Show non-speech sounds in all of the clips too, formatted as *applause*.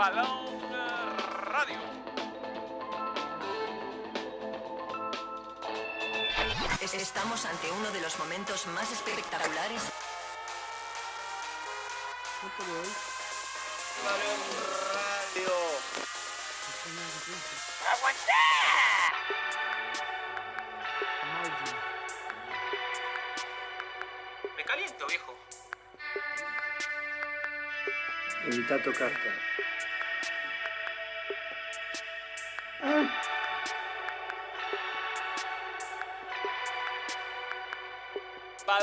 Balón Radio. Estamos ante uno de los momentos más espectaculares. Balón Radio. Me caliento, viejo. Evita tocarte.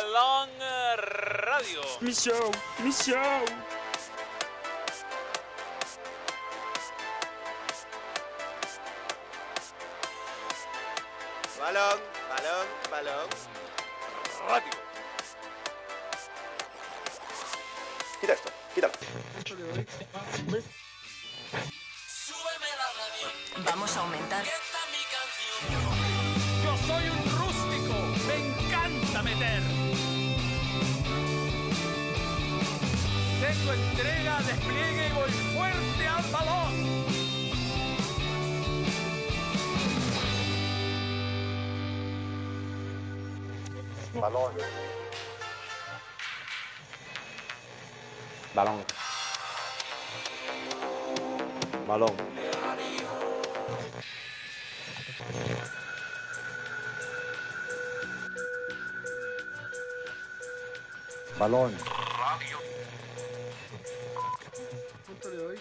Balón Radio. Mi show, mi show. Balón. ¿Cuánto le doy?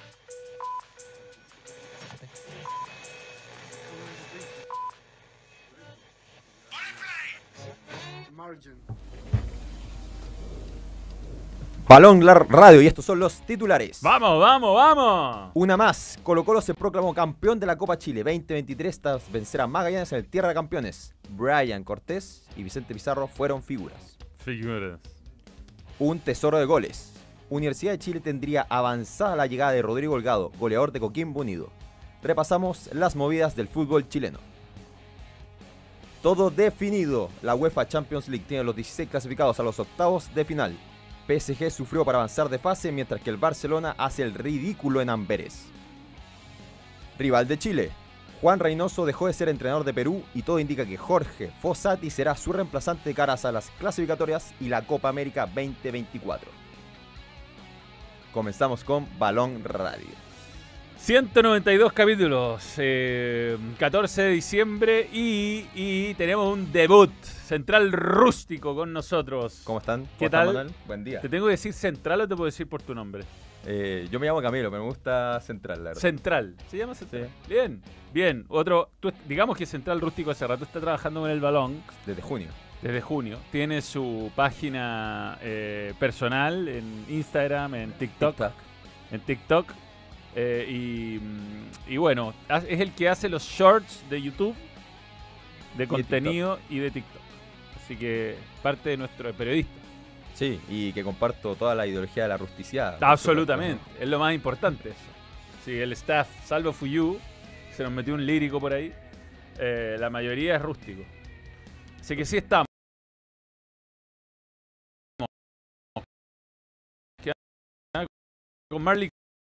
Margin. Balón radio y estos son los titulares. Vamos, vamos, vamos. Una más. Colo Colo se proclamó campeón de la Copa Chile 2023 tras vencer a Magallanes en el Tierra de Campeones. Brian Cortés y Vicente Pizarro fueron figuras. Figuras. Un tesoro de goles. Universidad de Chile tendría avanzada la llegada de Rodrigo Holgado, goleador de Coquimbo Unido. Repasamos las movidas del fútbol chileno. Todo definido. La UEFA Champions League tiene los 16 clasificados a los octavos de final. PSG sufrió para avanzar de fase mientras que el Barcelona hace el ridículo en Amberes. Rival de Chile. Juan Reynoso dejó de ser entrenador de Perú y todo indica que Jorge Fossati será su reemplazante de caras a las clasificatorias y la Copa América 2024. Comenzamos con Balón Radio. 192 capítulos, eh, 14 de diciembre y, y tenemos un debut central rústico con nosotros. ¿Cómo están? ¿Cómo ¿Qué están, tal? Manuel? Buen día. ¿Te tengo que decir central o te puedo decir por tu nombre? Eh, yo me llamo Camilo, pero me gusta Central, la verdad. Central. ¿Se llama Central? Bien, bien. Otro, tú- digamos que Central Rústico hace rato está trabajando con el balón Desde junio. desde junio. Tiene su página eh, personal en Instagram, en TikTok. TikTok. En TikTok. eh, y, mm, y bueno, es el que hace los shorts de YouTube, de contenido y de TikTok. Así que parte de nuestro periodista. Sí, y que comparto toda la ideología de la rusticidad. Absolutamente, es lo más importante eso. Sí, el staff, salvo Fuyu, se nos metió un lírico por ahí. eh, la mayoría es rústico. Así que sí estamos. Con Marley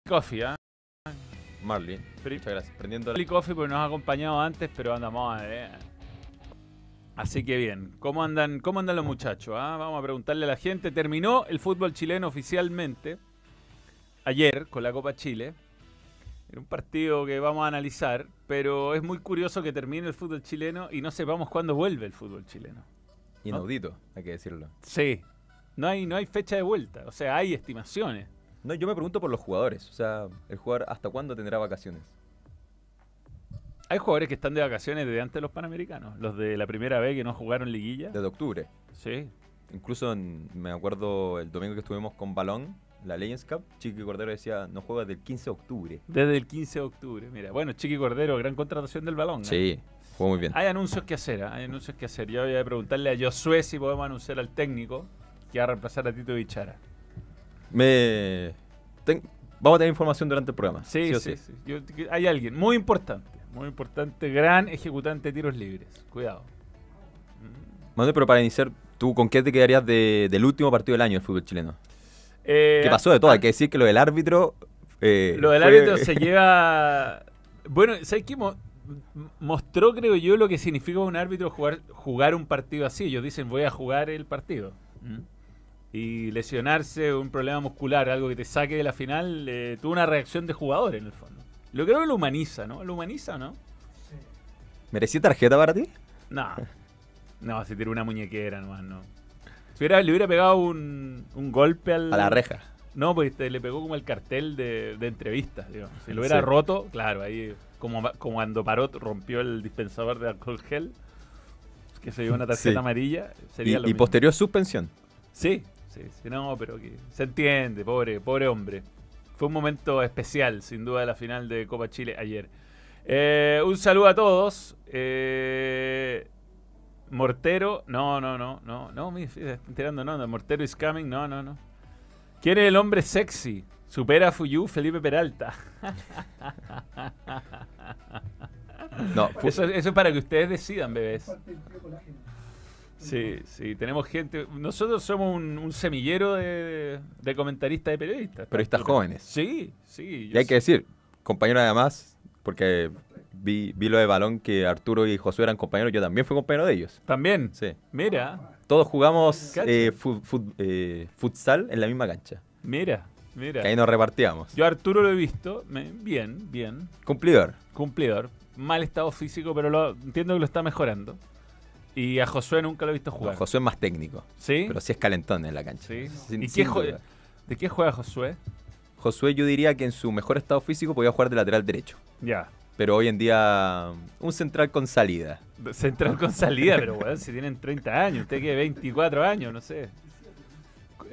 Coffee, ¿ah? Marley. Muchas gracias. Prendiendo. Marley Coffee porque nos ha acompañado antes, pero andamos a ver. Así que bien, ¿cómo andan, cómo andan los muchachos? ah? Vamos a preguntarle a la gente. Terminó el fútbol chileno oficialmente ayer con la Copa Chile. Era un partido que vamos a analizar, pero es muy curioso que termine el fútbol chileno y no sepamos cuándo vuelve el fútbol chileno. Inaudito, hay que decirlo. Sí, no hay, no hay fecha de vuelta, o sea, hay estimaciones. No, yo me pregunto por los jugadores. O sea, el jugador hasta cuándo tendrá vacaciones. Hay jugadores que están de vacaciones desde antes de los Panamericanos, los de la primera vez que no jugaron liguilla. Desde octubre. Sí, Incluso en- me acuerdo el domingo que estuvimos con Balón, la Legends Cup, Chiqui Cordero decía, no juega del 15 de octubre. desde el 15 de octubre. Mira, bueno, Chiqui Cordero, gran contratación del balón. ¿eh? Sí, jugó muy bien. Hay anuncios que hacer, ¿ah? hay anuncios que hacer. Yo voy a preguntarle a Josué si podemos anunciar al técnico que va a reemplazar a Tito Bichara. Me... ten- Vamos a tener información durante el programa. Sí, sí, sí. Yo- hay alguien muy importante, muy importante, gran ejecutante de tiros libres. Cuidado. Manuel, pero para iniciar, ¿tú con qué te quedarías de- del último partido del año del fútbol chileno? Eh, ¿Qué pasó de todo? Hay que decir que lo del árbitro eh, Lo del fue- árbitro se lleva. Bueno, ¿sabes qué? Mo- mostró, creo yo, lo que significa un árbitro jugar, jugar un partido así. Ellos dicen, voy a jugar el partido. ¿Mm? Y lesionarse, un problema muscular, algo que te saque de la final, eh, tuvo una reacción de jugador en el fondo. Lo creo que lo humaniza, ¿no? ¿Lo humaniza o no? ¿Merecía tarjeta para ti? No. No, se tiró una muñequera nomás, no. Si hubiera, le hubiera pegado un, un golpe al. A la reja. No, porque te- le pegó como el cartel de, de entrevistas, digamos. Si lo hubiera Sí. roto, claro, ahí como, ma- como cuando Parot rompió el dispensador de alcohol gel, que se dio una tarjeta Sí. amarilla, Y, sería lo y mismo. posterior suspensión. Sí, sí, sí, no, pero que se entiende, pobre, pobre hombre. Fue un momento especial, sin duda, de la final de Copa Chile ayer. Eh, un saludo a todos. Eh, Mortero, no, no, no, no, no, me estoy enterando, no, no, Mortero is coming, no, no, no. ¿Quién es el hombre sexy? Supera a Fuyu, Felipe Peralta. No, *laughs* Eso, eso es para que ustedes decidan, bebés. Sí, sí, tenemos gente. Nosotros somos un, un semillero de, de comentaristas y periodistas. Periodistas jóvenes. Sí, sí. y hay que decir, compañero además, porque vi, vi lo de balón que Arturo y Josué eran compañeros, yo también fui compañero de ellos. También. Sí. Mira, Todos jugamos eh, eh, futsal en la misma cancha. mira, mira. Que ahí nos repartíamos. Yo a Arturo lo he visto. me- bien, bien. Cumplidor. Cumplidor. Mal estado físico, pero lo, entiendo que lo está mejorando. Y a Josué nunca lo he visto No, jugar. Josué es más técnico, ¿Sí? pero sí es calentón en la cancha. Sí. Sin- ¿Y qué ¿De qué juega Josué? Josué yo diría que en su mejor estado físico podía jugar de lateral derecho. Ya. Pero hoy en día un central con salida. Central con salida, pero weón, si tienen 30 años, usted que 24 años, no sé.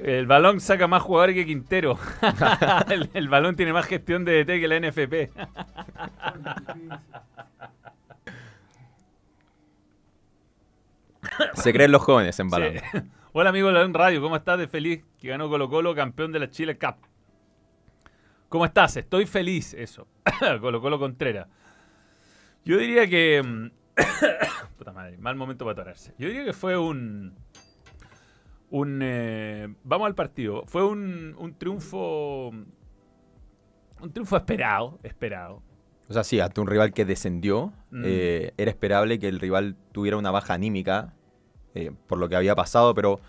El balón saca más jugadores que Quintero. *laughs* el, el balón tiene más gestión de DT que la NFP. *laughs* *laughs* Se creen los jóvenes en balón. Sí. *laughs* Hola amigo de la Radio, ¿cómo estás? De feliz que ganó Colo Colo, campeón de la Chile Cup. ¿Cómo estás? Estoy feliz, eso. *coughs* Colo Colo Contreras. Yo diría que... mm, *coughs* Puta madre, mal momento para atorarse. Yo diría que fue un... Un... eh, vamos al partido. Fue un, un triunfo... Un triunfo esperado, esperado. O sea, sí, ante un rival que descendió, Mm. eh, era esperable que el rival tuviera una baja anímica eh, por lo que había pasado, pero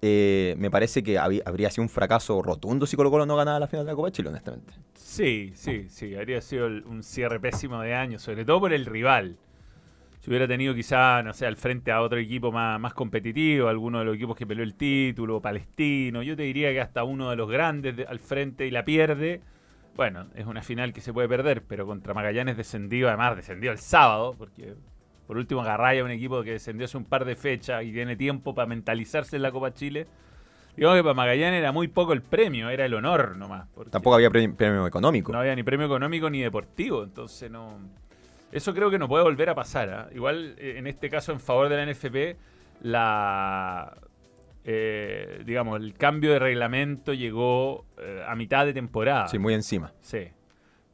eh, me parece que habría sido un fracaso rotundo si Colo Colo no ganaba la final de la Copa Chile, honestamente. Sí, sí, sí. Habría sido un cierre pésimo de año, sobre todo por el rival. Si hubiera tenido quizá, no sé, al frente a otro equipo más, competitivo, alguno de los equipos que peleó el título, Palestino, yo te diría que hasta uno de los grandes de- al frente y la pierde. Bueno, es una final que se puede perder, pero contra Magallanes descendió, además descendió el sábado, porque por último agarraya un equipo que descendió hace un par de fechas y tiene tiempo para mentalizarse en la Copa Chile. Digamos que para Magallanes era muy poco el premio, era el honor nomás. Tampoco había pre- premio económico. no había ni premio económico ni deportivo, entonces no. Eso creo que no puede volver a pasar. ¿ah? Igual, eh, en este caso, en favor de la NFP, la. eh, digamos, el cambio de reglamento llegó eh, a mitad de temporada. Sí, muy encima. Sí.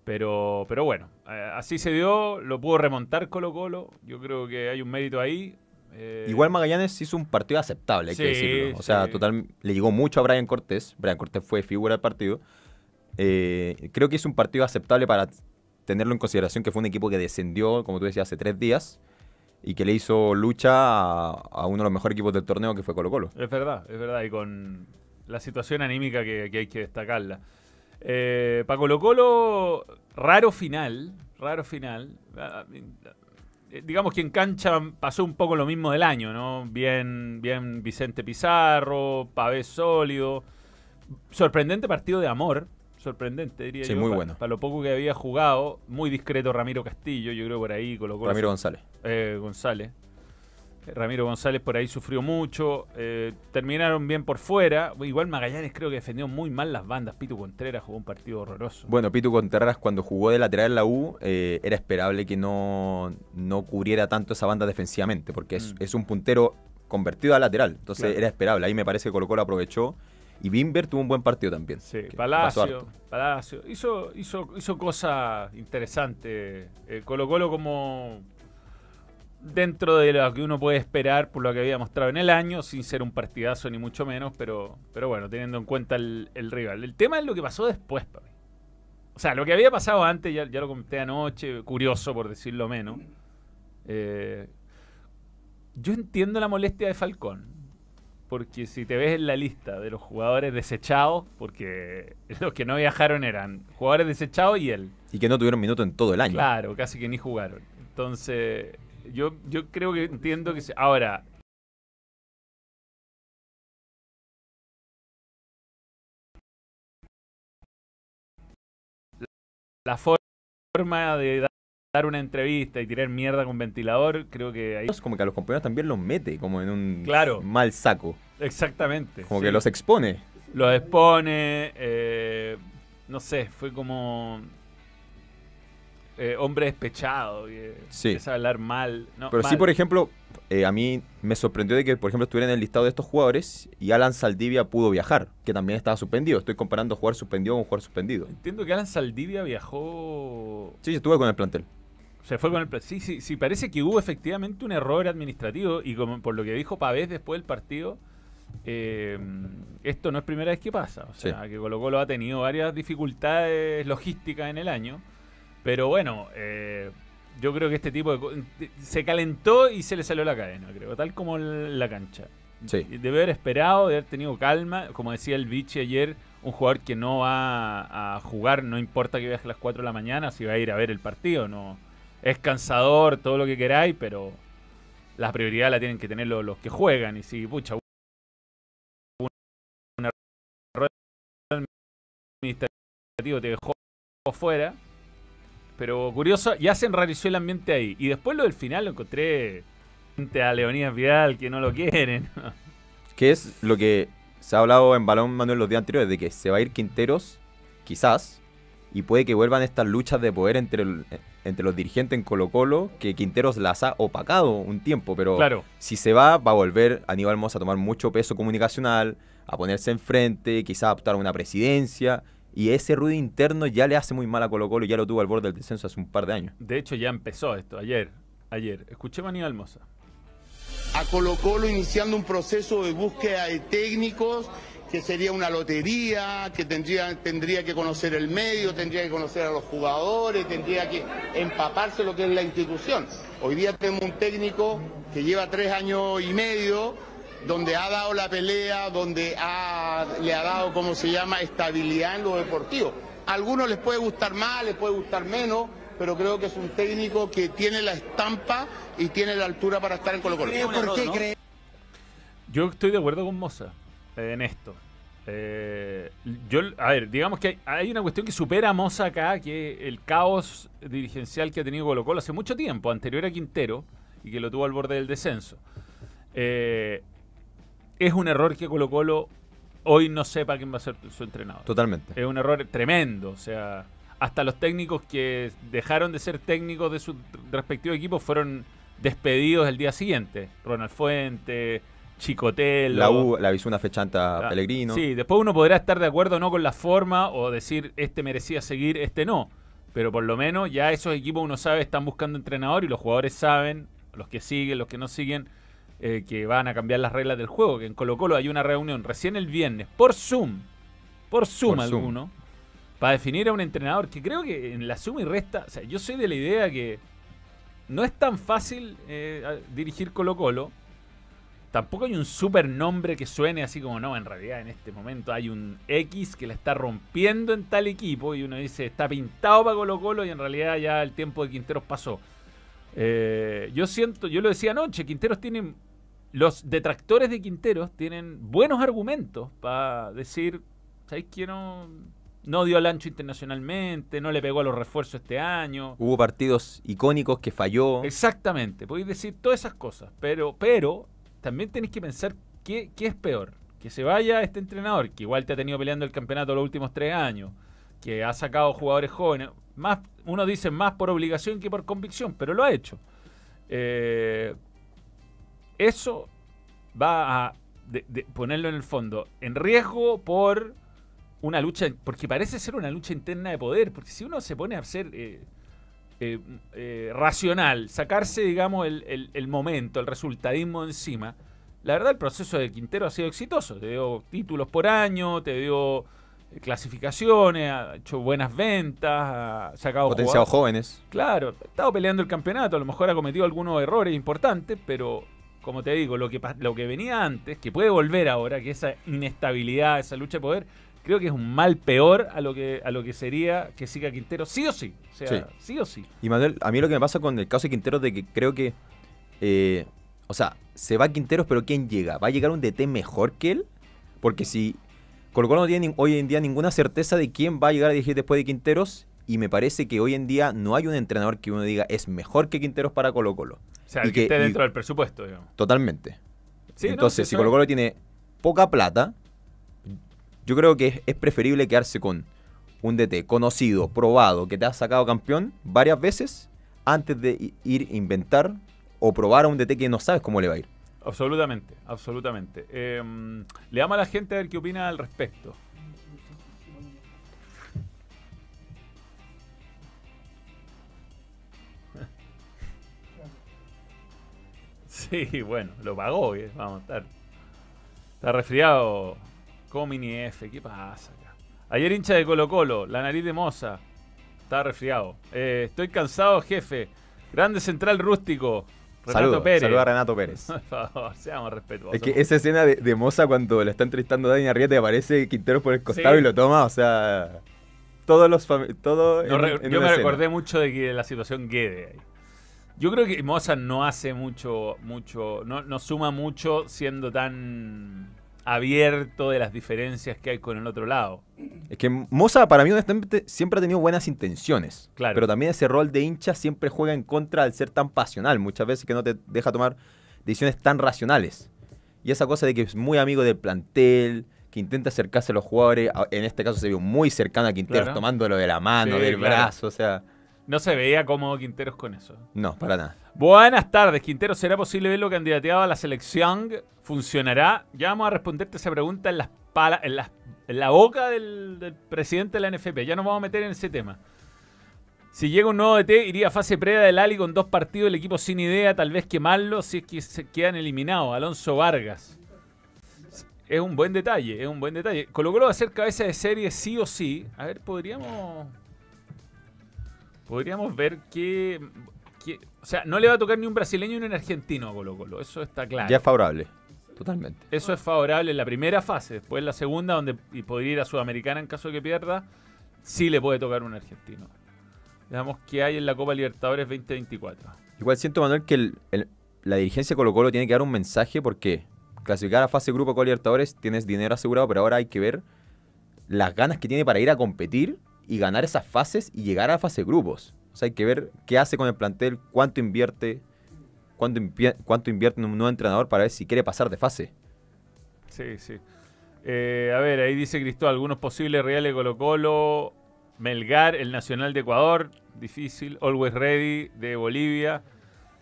Pero, pero bueno, así se dio, lo pudo remontar Colo Colo. Yo creo que hay un mérito ahí. eh, Igual Magallanes hizo un partido aceptable, hay Sí, que decirlo. O sea, sí. total, le llegó mucho a Brian Cortés. Brian Cortés fue figura del partido. Eh, creo que hizo un partido aceptable para tenerlo en consideración que fue un equipo que descendió, como tú decías, hace tres días y que le hizo lucha a, a uno de los mejores equipos del torneo que fue Colo Colo. Es verdad, es verdad. Y con la situación anímica que, que hay que destacarla. Eh, para Colo Colo, raro final. Raro final. Ah, eh, Digamos que en cancha pasó un poco lo mismo del año, ¿no? Bien, bien Vicente Pizarro, Pavés sólido. Sorprendente partido de amor. Sorprendente, diría Sí, yo. muy bueno. Para lo poco que había jugado. Muy discreto Ramiro Castillo, yo creo por ahí Colo Colo Ramiro González. eh, González. Ramiro González por ahí sufrió mucho. eh, terminaron bien por fuera. Igual Magallanes creo que defendió muy mal las bandas. Pitu Contreras jugó un partido horroroso. Bueno, Pitu Contreras cuando jugó de lateral en la U eh, era esperable que no, no cubriera tanto esa banda defensivamente, porque es, Mm. es un puntero convertido a lateral, entonces Claro. era esperable. Ahí me parece que Colo Colo aprovechó y Bimber tuvo un buen partido también. Sí, Palacio. Palacio. Hizo, hizo, hizo cosas interesantes. Eh, Colo Colo como dentro de lo que uno puede esperar por lo que había mostrado en el año, sin ser un partidazo ni mucho menos, pero, pero bueno, teniendo en cuenta el, el rival. El tema es lo que pasó después, papi. O sea, lo que había pasado antes, ya, ya lo comenté anoche, curioso por decirlo menos. Eh, yo entiendo la molestia de Falcón. Porque si te ves en la lista de los jugadores desechados, porque *laughs* los que no viajaron eran jugadores desechados y él. Y que no tuvieron minuto en todo el año. Claro, casi que ni jugaron. Entonces, yo, yo creo que entiendo que... se- ahora, la forma de da- dar una entrevista y tirar mierda con ventilador, creo que ahí... Es como que a los compañeros también los mete como en un Claro. mal saco. Exactamente. Como sí. que los expone. Los expone, eh, no sé, fue como eh, hombre despechado, que Sí. empieza a hablar mal. No, Pero sí, por ejemplo, eh, a mí me sorprendió de que, por ejemplo, estuviera en el listado de estos jugadores y Alan Saldivia pudo viajar, que también estaba suspendido. Estoy comparando jugar suspendido con jugar suspendido. Entiendo que Alan Saldivia viajó... Sí, estuve con el plantel. Se fue con el... Sí, sí, sí, parece que hubo efectivamente un error administrativo y como por lo que dijo Pavés después del partido, eh, esto no es primera vez que pasa. O sea, que Colo Colo ha tenido varias dificultades logísticas en el año. Pero bueno, eh, yo creo que este tipo de... Se calentó y se le salió la cadena, creo. Tal como la cancha. Sí. Debe haber esperado, de haber tenido calma. Como decía el Vichy ayer, un jugador que no va a jugar, no importa que viaje a las 4 de la mañana, si va a ir a ver el partido. no Es cansador, todo lo que queráis, pero la prioridad la tienen que tener los, los que juegan. Y si, pucha, un un error administrativo te dejó fuera. Pero curioso, ya se enrareció el ambiente ahí. Y después lo del final lo encontré a Leonidas Vidal, que no lo quieren. Que es lo que se ha hablado en Balón Manuel los días anteriores, de que se va a ir Quinteros, quizás, y puede que vuelvan estas luchas de poder entre, el- entre los dirigentes en Colo Colo, que Quinteros las ha opacado un tiempo, pero Claro. si se va, va a volver Aníbal Mosa a tomar mucho peso comunicacional, a ponerse enfrente, quizás optar a una presidencia, y ese ruido interno ya le hace muy mal a Colo Colo, y ya lo tuvo al borde del descenso hace un par de años. De hecho, ya empezó esto, ayer. Ayer. Escuchemos a Aníbal Mosa. a Colo Colo iniciando un proceso de búsqueda de técnicos que sería una lotería, que tendría, tendría que conocer el medio, tendría que conocer a los jugadores, tendría que empaparse lo que es la institución. Hoy día tenemos un técnico que lleva tres años y medio, donde ha dado la pelea, donde ha- le ha dado, ¿cómo se llama?, estabilidad en lo deportivo. A algunos les puede gustar más, les puede gustar menos, pero creo que es un técnico que tiene la estampa y tiene la altura para estar en Colo Colo. Yo estoy de acuerdo con Moza eh, en esto. Eh, yo, a ver, digamos que hay, hay una cuestión que supera a Moza acá, que es el caos dirigencial que ha tenido Colo Colo hace mucho tiempo, anterior a Quintero, y que lo tuvo al borde del descenso. Eh, es un error que Colo Colo hoy no sepa quién va a ser su entrenador. Totalmente. Es un error tremendo. O sea, hasta los técnicos que dejaron de ser técnicos de su respectivo equipo fueron despedidos el día siguiente. Ronald Fuente, Chicotelo. La U le avisó una fecha antes a Ah, Pellegrino. Sí, después uno podrá estar de acuerdo o no con la forma o decir este merecía seguir, este no. Pero por lo menos ya esos equipos uno sabe están buscando entrenador y los jugadores saben, los que siguen, los que no siguen, eh, que van a cambiar las reglas del juego. Que en Colo Colo hay una reunión recién el viernes por Zoom, por Zoom Por Zoom. alguno, para definir a un entrenador que creo que en la suma y resta, o sea, yo soy de la idea que no es tan fácil eh, dirigir Colo Colo. Tampoco hay un super nombre que suene así como, no, en realidad en este momento hay un X que la está rompiendo en tal equipo y uno dice, está pintado para Colo Colo y en realidad ya el tiempo de Quinteros pasó. Eh, yo siento, yo lo decía anoche, Quinteros tienen, los detractores de Quinteros tienen buenos argumentos para decir, ¿sabéis que no, no dio al ancho internacionalmente, no le pegó a los refuerzos este año? Hubo partidos icónicos que falló. Exactamente, podéis decir todas esas cosas, pero, pero también tenéis que pensar qué, qué es peor. Que se vaya este entrenador, que igual te ha tenido peleando el campeonato los últimos tres años, que ha sacado jugadores jóvenes, más, uno dice más por obligación que por convicción, pero lo ha hecho. Eh, eso va a de- de ponerlo en el fondo en riesgo por una lucha, porque parece ser una lucha interna de poder, porque si uno se pone a ser eh, eh, eh, racional, sacarse, digamos, el, el- el momento, el resultadismo encima, la verdad el proceso de Quintero ha sido exitoso, te dio títulos por año, te dio clasificaciones, ha hecho buenas ventas, ha sacado Potenciado jugadores. jóvenes. Claro, ha estado peleando el campeonato, a lo mejor ha cometido algunos errores importantes, pero como te digo, lo que, lo que venía antes, que puede volver ahora, que esa inestabilidad, esa lucha de poder, creo que es un mal peor a lo que, a lo que sería que siga Quintero, sí o sí. O sea, Sí. sí, o sí. Y Manuel, a mí lo que me pasa con el caso de Quinteros de que creo que, eh, o sea, se va Quinteros, pero ¿quién llega? ¿Va a llegar un DT mejor que él? Porque si Colo Colo no tiene hoy en día ninguna certeza de quién va a llegar a dirigir después de Quinteros, y me parece que hoy en día no hay un entrenador que uno diga es mejor que Quinteros para Colo Colo. O sea, Y el que, que- esté y- dentro del presupuesto, digamos. Totalmente. Sí, no, Entonces, sí, si Colo. Colo tiene poca plata, yo creo que es, es preferible quedarse con un DT conocido, probado, que te ha sacado campeón varias veces, antes de ir a inventar o probar a un DT que no sabes cómo le va a ir. Absolutamente, absolutamente. Eh, le damos a la gente a ver qué opina al respecto. *laughs* Sí, bueno, lo pagó, eh, vamos a estar. Está resfriado. Como mini F, ¿qué pasa acá? Ayer hincha de Colo Colo, la nariz de moza. Está resfriado. Eh, estoy cansado, jefe. Grande central rústico. Renato Saludos, Pérez. saludos a Renato Pérez. *laughs* Por favor, seamos respetuosos. Es que esa escena de, de Moza cuando le está entrevistando Dani Arrieta y aparece Quinteros por el costado Sí. y lo toma, o sea, todos los todo No, en- re- en yo me escena. recordé mucho de que la situación Guede ahí. Yo creo que Mozart no hace mucho, mucho, no, no suma mucho siendo tan abierto de las diferencias que hay con el otro lado. Es que Moza, para mí, honestamente, siempre ha tenido buenas intenciones. Claro. Pero también ese rol de hincha siempre juega en contra al ser tan pasional. Muchas veces que no te deja tomar decisiones tan racionales. Y esa cosa de que es muy amigo del plantel, que intenta acercarse a los jugadores. En este caso se vio muy cercano a Quinteros, Claro. tomándolo de la mano, Sí, del claro. brazo. O sea, No se veía cómodo Quinteros con eso. no, para nada. Buenas tardes, Quintero. ¿Será posible verlo candidateado a la selección? ¿Funcionará? Ya vamos a responderte esa pregunta en, las pala- en, las- en la boca del, del presidente de la NFP. Ya nos vamos a meter en ese tema. Si llega un nuevo DT, iría a fase previa del Ali con dos partidos, el equipo sin idea, tal vez quemarlo si es que se quedan eliminados. Alonso Vargas. Es un buen detalle, es un buen detalle. Colo Colo va a ser cabeza de serie sí o sí. A ver, podríamos... Podríamos ver que, que- O sea, no le va a tocar ni un brasileño ni un argentino a Colo Colo. Eso está claro. Ya es favorable. Totalmente. Eso es favorable en la primera fase. Después en la segunda, donde y podría ir a Sudamericana en caso de que pierda, sí le puede tocar un argentino. Veamos qué hay en la Copa Libertadores 2024. Igual siento, Manuel, que el- el- la dirigencia de Colo Colo tiene que dar un mensaje porque clasificar a fase grupo con Libertadores tienes dinero asegurado, pero ahora hay que ver las ganas que tiene para ir a competir y ganar esas fases y llegar a la fase grupos. O sea, hay que ver qué hace con el plantel, cuánto invierte, cuánto, cuánto invierte en un nuevo entrenador para ver si quiere pasar de fase. Sí, sí. Eh, a ver, ahí dice Cristóbal, algunos posibles reales Colo Colo, Melgar, el Nacional de Ecuador, difícil, Always Ready de Bolivia,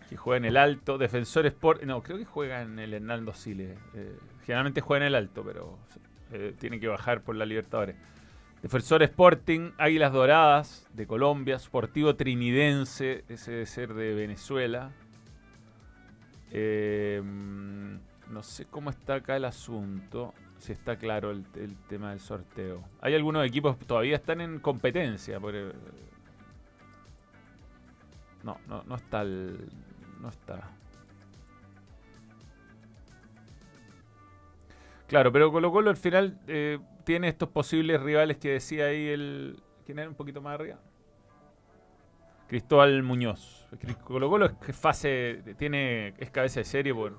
que juega en el alto, Defensor Sport, no, creo que juega en el Hernando Siles, eh, generalmente juega en el alto, pero eh, tiene que bajar por la Libertadores. Defensor Sporting, Águilas Doradas de Colombia, Sportivo Trinidense, ese debe ser de Venezuela. Mm, no sé cómo está acá el asunto, si está claro el, tema del sorteo. Hay algunos equipos que todavía están en competencia. por, no, no, no está el, no está. Claro, pero Colo Colo al final eh, tiene estos posibles rivales que decía ahí el... ¿Quién era un poquito más arriba? Cristóbal Muñoz. Colo Colo es que fase, tiene, es cabeza de serie por...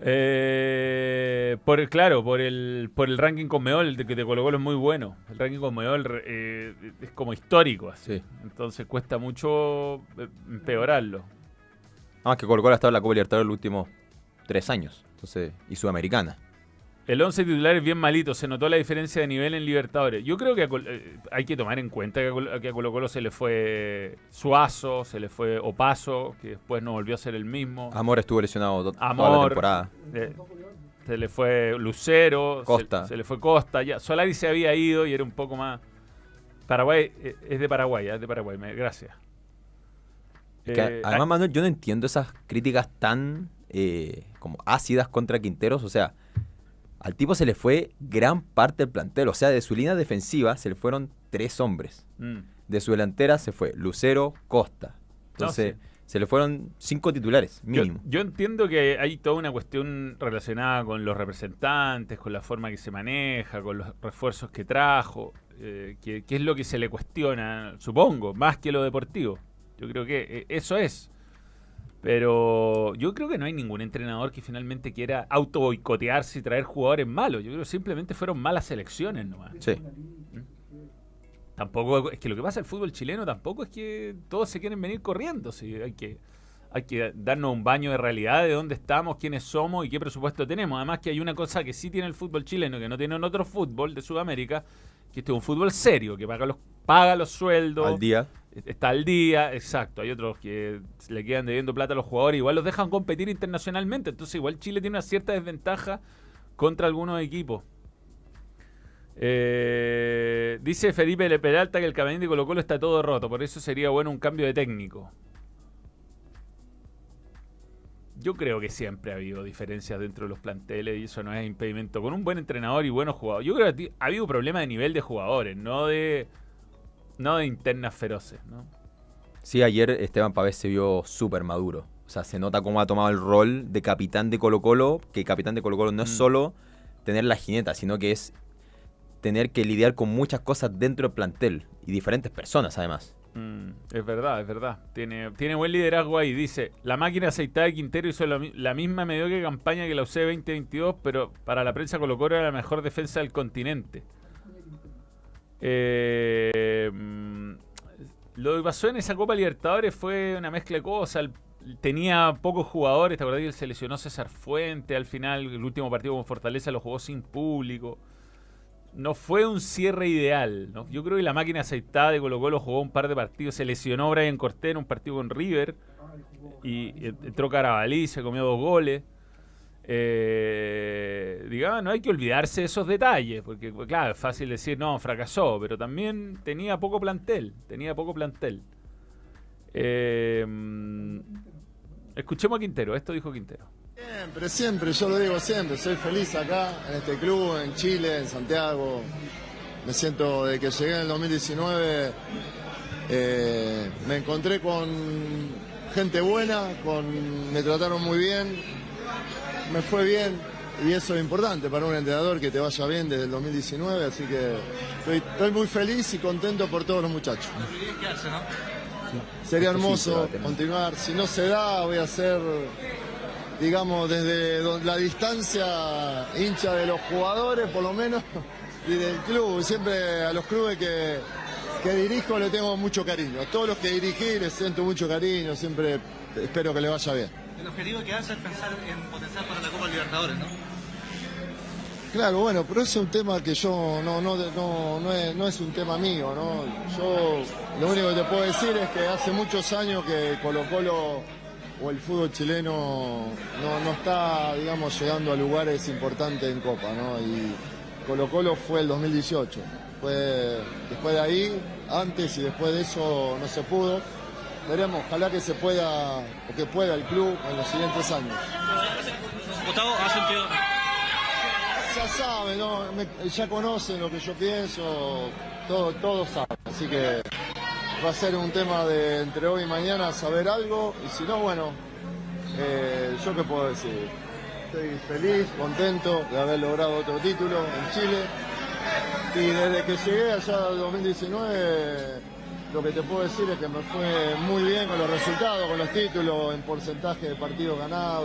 Eh, por el, claro, por el, por el ranking con Meol, de que de Colo Colo es muy bueno. El ranking con Meol eh, es como histórico, así. Sí. Entonces cuesta mucho eh, empeorarlo. Además que Colo Colo ha estado en la Copa Libertadores los últimos tres años. Entonces, y Sudamericana. El 11 titular es bien malito, se notó la diferencia de nivel en Libertadores. Yo creo que eh, hay que tomar en cuenta que a, Col- que a Colo Colo se le fue Suazo, se le fue Opaso, que después no volvió a ser el mismo. Amor estuvo lesionado to- toda la temporada. Eh, se le fue Lucero, Costa. Se, le fue Costa. Ya. Solari se había ido y era un poco más. Paraguay eh, es de Paraguay, es de Paraguay, me- gracias. Que, además, ah, Manuel, yo no entiendo esas críticas tan como ácidas contra Quinteros. O sea, Al tipo se le fue gran parte del plantel. O sea, de su línea defensiva se le fueron tres hombres. Mm. De su delantera se fue Lucero, Costa. Entonces, sí. se le fueron cinco titulares, Yo, mínimo. yo entiendo que hay toda una cuestión relacionada con los representantes, con la forma que se maneja, con los refuerzos que trajo, eh, que, que es lo que se le cuestiona, supongo, más que lo deportivo. Yo creo que eh, eso es. Pero yo creo que no hay ningún entrenador que finalmente quiera auto boicotearse y traer jugadores malos. Yo creo que simplemente fueron malas elecciones nomás. Sí. Tampoco es que lo que pasa el fútbol chileno tampoco es que todos se quieren venir corriendo. Sí, hay que hay que darnos un baño de realidad de dónde estamos, quiénes somos y qué presupuesto tenemos. Además que hay una cosa que sí tiene el fútbol chileno que no tiene en otro fútbol de Sudamérica, que este es un fútbol serio, que paga los paga los sueldos, Al día. Está al día, exacto. Hay otros que le quedan debiendo plata a los jugadores, igual los dejan competir internacionalmente, entonces igual Chile tiene una cierta desventaja contra algunos equipos. Eh, dice Felipe Le Peralta que el camarín de Colo Colo está todo roto, por eso sería bueno un cambio de técnico. Yo creo que siempre ha habido diferencias dentro de los planteles y eso no es impedimento. Con un buen entrenador y buenos jugadores. Yo creo que ha habido problemas de nivel de jugadores, no de no de internas feroces, ¿no? Sí, ayer Esteban Pavés se vio súper maduro. O sea, se nota cómo ha tomado el rol de capitán de Colo Colo, que capitán de Colo Colo no es Mm. solo tener la jineta, sino que es tener que lidiar con muchas cosas dentro del plantel y diferentes personas además. Mm, es verdad, es verdad. Tiene, tiene buen liderazgo ahí. Dice, la máquina aceitada de Quintero hizo la, mi- la misma mediocre campaña que la UC 2022, pero para la prensa Colo Colo era la mejor defensa del continente. Eh, mm, lo que pasó en esa Copa Libertadores fue una mezcla de cosas. Tenía pocos jugadores, ¿te acordás se lesionó César Fuente? Al final, el último partido con Fortaleza lo jugó sin público no fue un cierre ideal. ¿no? Yo creo que la máquina aceitada de Colo Colo jugó un par de partidos. Se lesionó Brian Cortés en un partido con River. Y y entró Carabalí, se comió dos goles. Eh, digamos, no hay que olvidarse de esos detalles. Porque, pues, claro, es fácil decir, no, fracasó. Pero también tenía poco plantel. Tenía poco plantel. Mm, escuchemos a Quintero. Esto dijo Quintero. Siempre, siempre, yo lo digo siempre, soy feliz acá, en este club, en Chile, en Santiago. Me siento, de que llegué en el 2019, eh, me encontré con gente buena, con, me trataron muy bien, me fue bien, y eso es importante para un entrenador que te vaya bien desde el 2019, así que estoy, estoy muy feliz y contento por todos los muchachos. Sería hermoso continuar, si no se da voy a ser digamos, desde la distancia hincha de los jugadores, por lo menos, *laughs* y del club. Siempre a los clubes que, que dirijo le tengo mucho cariño. A todos los que dirigí les siento mucho cariño, siempre espero que le vaya bien. El objetivo que hace es pensar en potenciar para la Copa Libertadores, ¿no? Claro, bueno, pero ese es un tema que yo no, es, un tema mío, ¿no? Yo lo único que te puedo decir es que hace muchos años que Colo Colo o el fútbol chileno no, está, digamos, llegando a lugares importantes en Copa, ¿no? Y Colo Colo fue el 2018. Fue, después de ahí, antes y después de eso no se pudo. Veremos, ojalá que se pueda, o que pueda el club en los siguientes años. Gustavo, ha sentido. Ya saben, ¿no? Me- ya conocen lo que yo pienso, todo, todos saben. Así que va a ser un tema de entre hoy y mañana saber algo. Y si no, bueno, eh, yo qué puedo decir. Estoy feliz, contento de haber logrado otro título en Chile. Y desde que llegué allá en 2019, lo que te puedo decir es que me fue muy bien con los resultados, con los títulos, en porcentaje de partidos ganados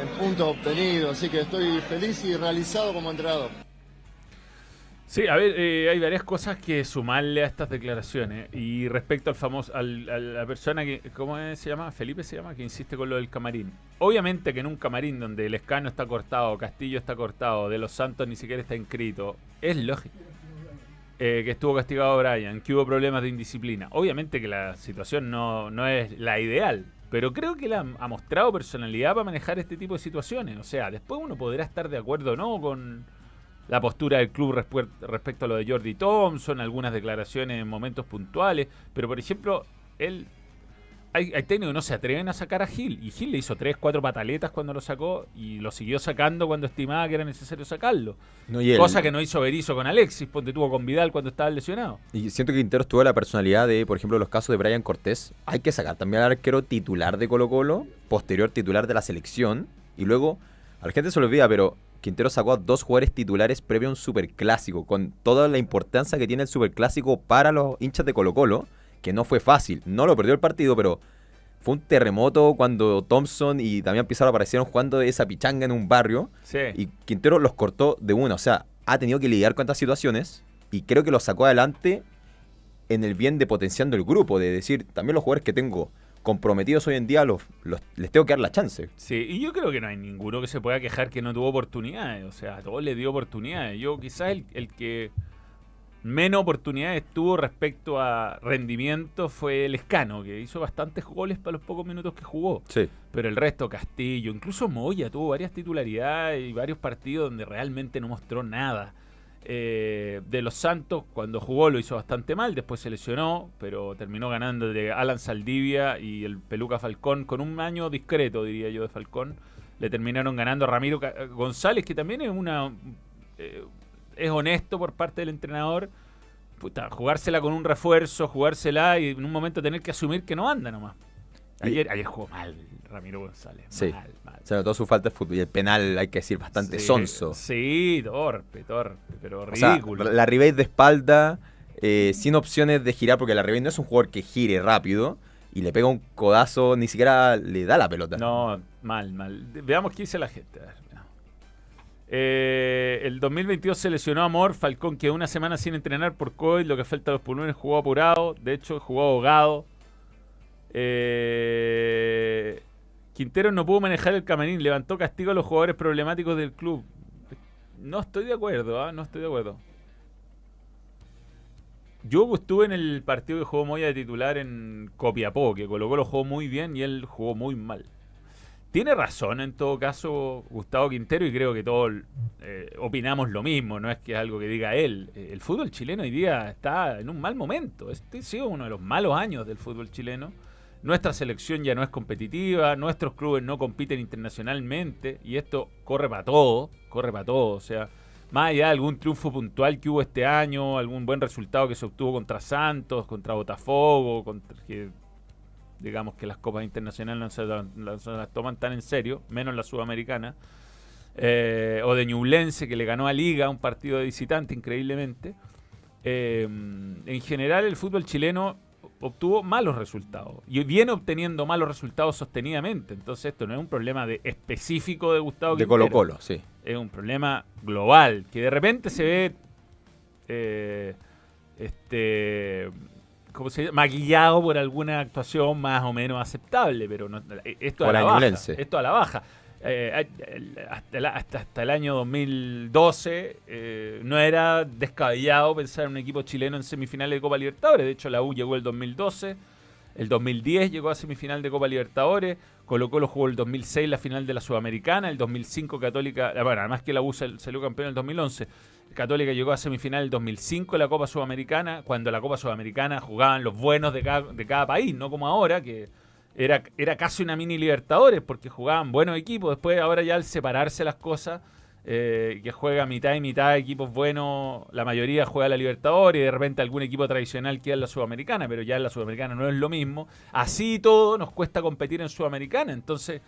en puntos obtenidos, así que estoy feliz y realizado como entrenador. Sí, a ver, eh, hay varias cosas que sumarle a estas declaraciones. Y respecto al famoso, al- a la persona que, ¿cómo es- se llama? Felipe se llama, que insiste con lo del camarín. Obviamente que en un camarín donde el escano está cortado, Castillo está cortado, de los Santos ni siquiera está inscrito, es lógico. Eh, que estuvo castigado Brian, que hubo problemas de indisciplina. Obviamente que la situación no, no es la ideal, pero creo que él ha, ha mostrado personalidad para manejar este tipo de situaciones. O sea, después uno podrá estar de acuerdo o no con la postura del club respecto a lo de Jordi Thompson, algunas declaraciones en momentos puntuales, pero por ejemplo, él hay, hay técnicos que no se atreven a sacar a Gil. Y Gil le hizo tres, cuatro pataletas cuando lo sacó y lo siguió sacando cuando estimaba que era necesario sacarlo. No, y él- Cosa que no hizo Berizzo con Alexis, ponte tuvo con Vidal cuando estaba lesionado. Y siento que Quinteros tuvo la personalidad de, por ejemplo, los casos de Brian Cortés. Hay que sacar también al arquero titular de Colo Colo, posterior titular de la selección. Y luego, a la gente se lo olvida, pero Quintero sacó a dos jugadores titulares previo a un superclásico, con toda la importancia que tiene el superclásico para los hinchas de Colo Colo, que no fue fácil. No lo perdió el partido, pero fue un terremoto cuando Thompson y Damián Pizarro aparecieron jugando esa pichanga en un barrio. Sí. Y Quintero los cortó de una. O sea, ha tenido que lidiar con estas situaciones y creo que los sacó adelante en el bien de potenciando el grupo, de decir, también los jugadores que tengo comprometidos hoy en día los, los- les tengo que dar la chance. Sí, y yo creo que no hay ninguno que se pueda quejar que no tuvo oportunidades. O sea, a todos le dio oportunidades. Yo quizás el, el que menos oportunidades tuvo respecto a rendimiento fue el Escano, que hizo bastantes goles para los pocos minutos que jugó. Sí. Pero el resto, Castillo, incluso Moya tuvo varias titularidades y varios partidos donde realmente no mostró nada. Eh, de los Santos, cuando jugó lo hizo bastante mal, después se lesionó, pero terminó ganando de Alan Saldivia y el Peluca Falcón con un año discreto, diría yo, de Falcón. Le terminaron ganando a Ramiro González, que también es una eh, es honesto por parte del entrenador. Puta, jugársela con un refuerzo, jugársela y en un momento tener que asumir que no anda nomás. Ayer, ayer jugó mal Ramiro González. Sí. Mal, mal. Se notó su falta de fútbol y el penal, hay que decir, bastante Sí, sonso. Sí, torpe, torpe, pero O sea, ridículo. la Ribey de espalda, eh, sin opciones de girar, porque la Ribey no es un jugador que gire rápido y le pega un codazo, ni siquiera le da la pelota. No, mal, mal. Veamos qué dice la gente. A ver. Eh, el 2022 se lesionó Amor, Falcón quedó una semana sin entrenar por COVID, lo que falta de los pulmones jugó apurado, de hecho jugó ahogado. Eh, Quintero no pudo manejar el camarín, levantó castigo a los jugadores problemáticos del club. No estoy de acuerdo, ¿ah? no estoy de acuerdo. Yo estuve en el partido que jugó Moya de titular en Copiapó, que colocó lo jugó muy bien y él jugó muy mal. Tiene razón en todo caso Gustavo Quintero y creo que todos eh, opinamos lo mismo, no es que es algo que diga él. Eh, El fútbol chileno hoy día está en un mal momento. Este ha sido uno de los malos años del fútbol chileno. Nuestra selección ya no es competitiva, nuestros clubes no compiten internacionalmente y esto corre para todo, corre para todo. O sea, más allá de algún triunfo puntual que hubo este año, algún buen resultado que se obtuvo contra Santos, contra Botafogo, contra, que digamos que las copas internacionales no se, no se las toman tan en serio, menos la sudamericana, eh, o de Ñublense que le ganó a Liga un partido de visitante increíblemente. Eh, en general el fútbol chileno obtuvo malos resultados y viene obteniendo malos resultados sostenidamente. Entonces esto no es un problema de específico de Gustavo De. Colo Colo, sí. Es un problema global que de repente se ve eh, este ¿cómo se llama? maquillado por alguna actuación más o menos aceptable, pero no, eh, esto a la baja. Esto a la baja. Eh, hasta, el, hasta, hasta el año 2012 eh, no era descabellado pensar en un equipo chileno en semifinales de Copa Libertadores. De hecho, la U llegó el 2012, el 2010 llegó a semifinal de Copa Libertadores, Colo Colo jugó el 2006 la final de la Sudamericana, el 2005 Católica, ah, bueno, además que la U sal- salió campeón en el 2011. Católica llegó a semifinal el 2005 de la Copa Sudamericana, cuando la Copa Sudamericana jugaban los buenos de cada, de cada país, no como ahora, que era, era casi una mini Libertadores, porque jugaban buenos equipos. Después, ahora ya al separarse las cosas, eh, que juega mitad y mitad equipos buenos, la mayoría juega la Libertadores y de repente algún equipo tradicional queda en la Sudamericana, pero ya en la Sudamericana no es lo mismo. Así y todo nos cuesta competir en Sudamericana, entonces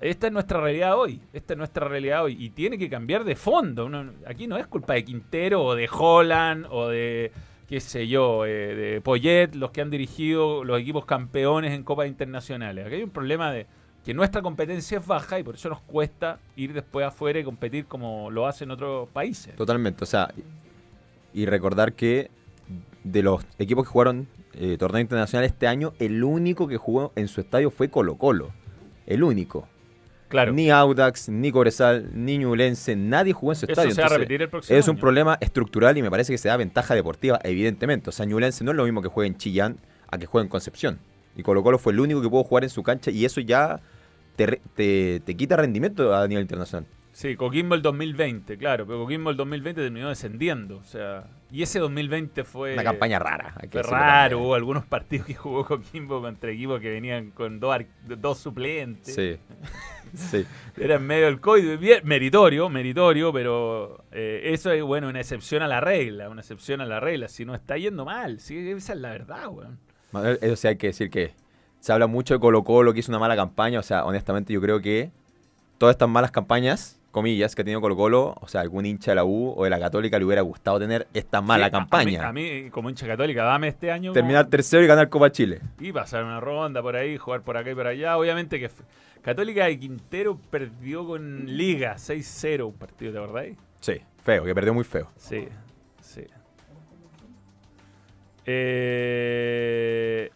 esta es nuestra realidad hoy, esta es nuestra realidad hoy y tiene que cambiar de fondo. Uno- aquí no es culpa de Quintero o de Holland o de qué sé yo, eh, de Poyet, los que han dirigido los equipos campeones en copas internacionales. Aquí hay un problema de que nuestra competencia es baja y por eso nos cuesta ir después afuera y competir como lo hacen otros países. Totalmente, o sea, y recordar que de los equipos que jugaron eh, torneo internacional este año, el único que jugó en su estadio fue Colo Colo. El único. Claro. Ni Audax, ni Cobresal, ni Ñublense, nadie jugó en su Eso estadio. se va a entonces, repetir el próximo Es un año. problema estructural y me parece que se da ventaja deportiva, evidentemente. O sea, Ñublense no es lo mismo que juegue en Chillán a que juegue en Concepción. Y Colo Colo fue el único que pudo jugar en su cancha y eso ya te, te, te quita rendimiento a nivel internacional. Sí, Coquimbo el 2020, claro, pero Coquimbo el 2020 terminó descendiendo, o sea, y ese 2020 fue Una campaña rara. hay que fue raro, hubo algunos partidos que jugó Coquimbo contra equipos que venían con dos, suplentes. Sí. sí. *laughs* Era en medio del COVID, bien, meritorio, meritorio, pero eh, eso es, bueno, una excepción a la regla, una excepción a la regla, si no está yendo mal, sí, esa es la verdad, weón. Manuel, eso sí hay que decir que se habla mucho de Colo Colo, que hizo una mala campaña. O sea, honestamente yo creo que todas estas malas campañas, comillas, que ha tenido Colo Colo, o sea, algún hincha de la U o de la Católica le hubiera gustado tener esta mala Sí, campaña. A mí, a mí, como hincha católica, dame este año. Terminar tercero y ganar Copa Chile. Y pasar una ronda por ahí, jugar por acá y por allá. Obviamente que Católica de Quintero perdió con Liga 6-0 un partido, ¿te acordáis? Sí, feo, que perdió muy feo. Sí, sí. Eh,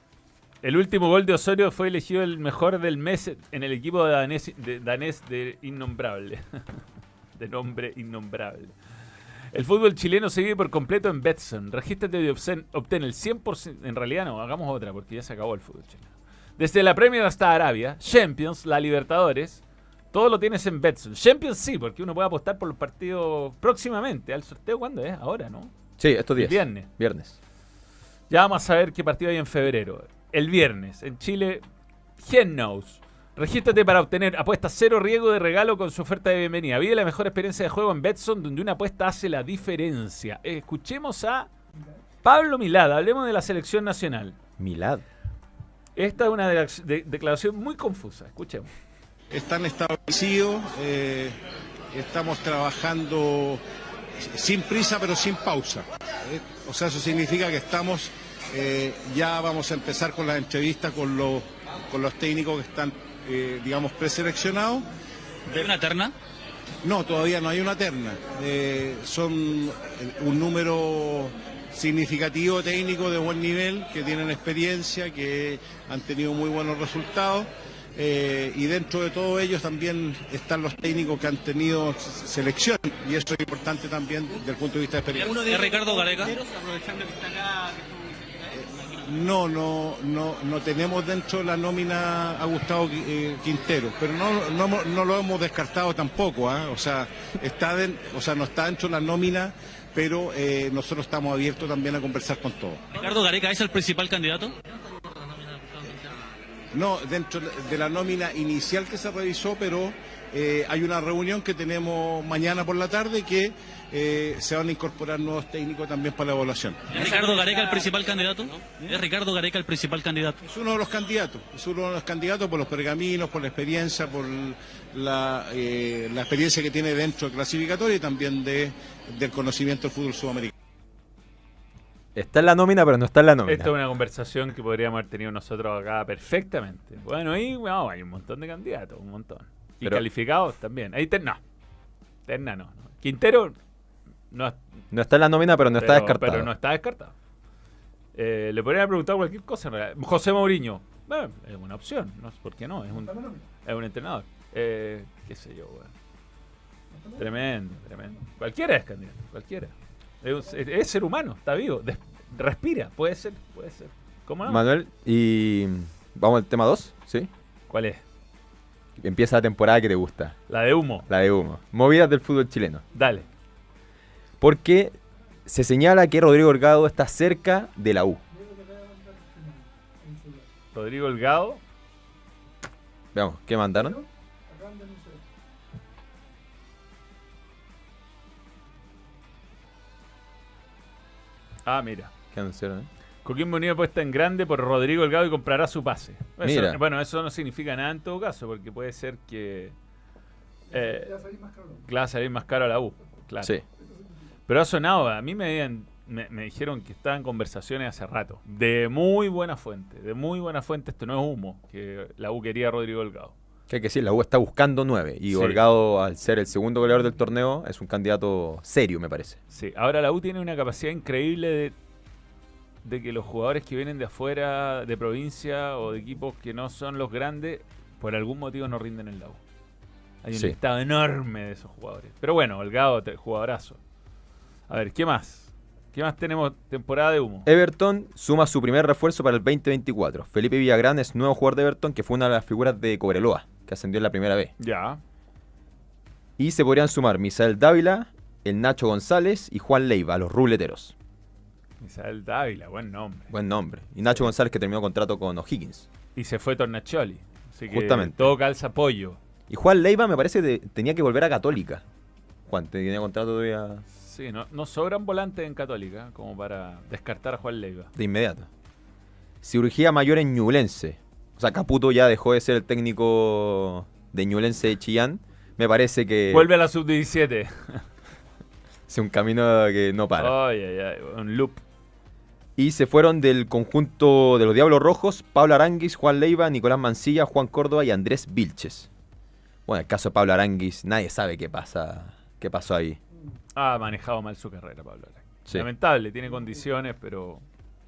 el último gol de Osorio fue elegido el mejor del mes en el equipo danés de, danés de innombrable. *laughs* de nombre innombrable. El fútbol chileno se vive por completo en Betson. Regístrate y obtén el 100%. En realidad no, hagamos otra porque ya se acabó el fútbol chileno. Desde la Premier hasta Arabia, Champions, la Libertadores, todo lo tienes en Betson. Champions sí, porque uno puede apostar por los partidos próximamente. ¿Al sorteo cuándo es? Ahora, ¿no? Sí, estos días. Viernes. Viernes. Ya vamos a ver qué partido hay en febrero. El viernes, en Chile, Gen Knows. Regístrate para obtener apuestas cero riesgo de regalo con su oferta de bienvenida. Vive la mejor experiencia de juego en Betson, donde una apuesta hace la diferencia. Escuchemos a Pablo Milad. Hablemos de la selección nacional. Milad. Esta es una de- de- declaración muy confusa. Escuchemos. están establecidos, eh, estamos trabajando sin prisa pero sin pausa. Eh, o sea, eso significa que estamos, eh, ya vamos a empezar con las entrevistas con los, con los técnicos que están, eh, digamos, preseleccionados. ¿Hay una terna? No, todavía no hay una terna. Eh, son un número significativo de técnicos de buen nivel que tienen experiencia, que han tenido muy buenos resultados. eh, y dentro de todos ellos también están los técnicos que han tenido selección y eso es importante también desde el punto de vista de experiencia. ¿Es Ricardo Gareca? No, no, no, no tenemos dentro de la nómina a Gustavo eh, Quintero, pero no, no, no lo hemos descartado tampoco, ¿ah? o sea, está den- o sea, no está dentro de la nómina, pero eh, nosotros estamos abiertos también a conversar con todos. ¿Ricardo Gareca es el principal candidato? No, dentro de la nómina inicial que se revisó, pero eh, hay una reunión que tenemos mañana por la tarde que eh, se van a incorporar nuevos técnicos también para la evaluación. ¿Es Ricardo Gareca el principal candidato? ¿Es Ricardo Gareca el principal candidato? Es uno de los candidatos, es uno de los candidatos por los pergaminos, por la experiencia, por la, eh, la experiencia que tiene dentro del clasificatorio y también de, del conocimiento del fútbol sudamericano. Está en la nómina, pero no está en la nómina. Esta es una conversación que podríamos haber tenido nosotros acá perfectamente. Bueno, no, hay un montón de candidatos, un montón. Y Pero- calificados también. Ahí Terna. Terna no, no. Quintero no, No está en la nómina, pero no está descartado. Pero no está descartado. Eh, le podrían haber preguntado cualquier cosa en realidad. José Mourinho. Bueno, es una opción. No sé por qué no. Es un, es un entrenador. Eh, qué sé yo, weón. Tremendo, tremendo. Cualquiera es candidato, cualquiera. Es, es- es ser humano, está vivo. des- respira, puede ser, puede ser. ¿Cómo no? Manuel, y vamos al tema 2, ¿sí? ¿Cuál es? Empieza la temporada que te gusta, La de humo. la de humo. Movidas del fútbol chileno. Dale. Porque se señala que Rodrigo Holgado está cerca de la U. Rodrigo Holgado. Veamos, ¿qué mandaron? Ah, mira. ¿Qué anunciaron? eh? Coquimbo Unido puesta en grande por Rodrigo Holgado y comprará su pase. Eso- Mira. bueno, eso no significa nada en todo caso, porque puede ser que. Eh, que va a salir más caro a la U. Claro. Sí. Pero ha sonado, a mí me, habían- me, me dijeron que estaban conversaciones hace rato. De muy buena fuente, de muy buena fuente, esto no es humo, que la U quería a Rodrigo Holgado. Que hay que decir, la U está buscando nueve. Y Sí. Holgado, al ser el segundo goleador del torneo, es un candidato serio, me parece. Sí, ahora la U tiene una capacidad increíble de, de que los jugadores que vienen de afuera, de provincia o de equipos que no son los grandes, por algún motivo no rinden en la U. Hay un Sí. listado enorme de esos jugadores. Pero bueno, Holgado, jugadorazo. A ver, ¿qué más? ¿Qué más tenemos? Temporada de humo. Everton suma su primer refuerzo para el 2024. Felipe Villagrán es nuevo jugador de Everton, que fue una de las figuras de Cobreloa, que ascendió en la primera vez. Ya. Y se podrían sumar Misael Dávila, el Nacho González y Juan Leiva, los ruleteros. Misael Dávila, buen nombre. Buen nombre. Y Nacho González que terminó contrato con O'Higgins. Y se fue Tornacholi. Así que Justamente. todo calza apoyo. Y Juan Leiva me parece que tenía que volver a Católica. Juan, tenía contrato todavía Sí, no, no sobran volantes en Católica como para descartar a Juan Leiva. de inmediato. Cirugía mayor en Ñublense. O sea, Caputo ya dejó de ser el técnico de Ñublense de Chillán. Me parece que Vuelve a la sub-17. *laughs* es un camino que no para. Ay, ay, ay, un loop. Y se fueron del conjunto de los Diablos Rojos Pablo Aranguis, Juan Leiva, Nicolás Mancilla, Juan Córdoba y Andrés Vilches. Bueno, el caso de Pablo Aranguis, nadie sabe qué pasa, qué pasó ahí. Ha manejado mal su carrera, Pablo. Arang. Sí. Lamentable, tiene condiciones, pero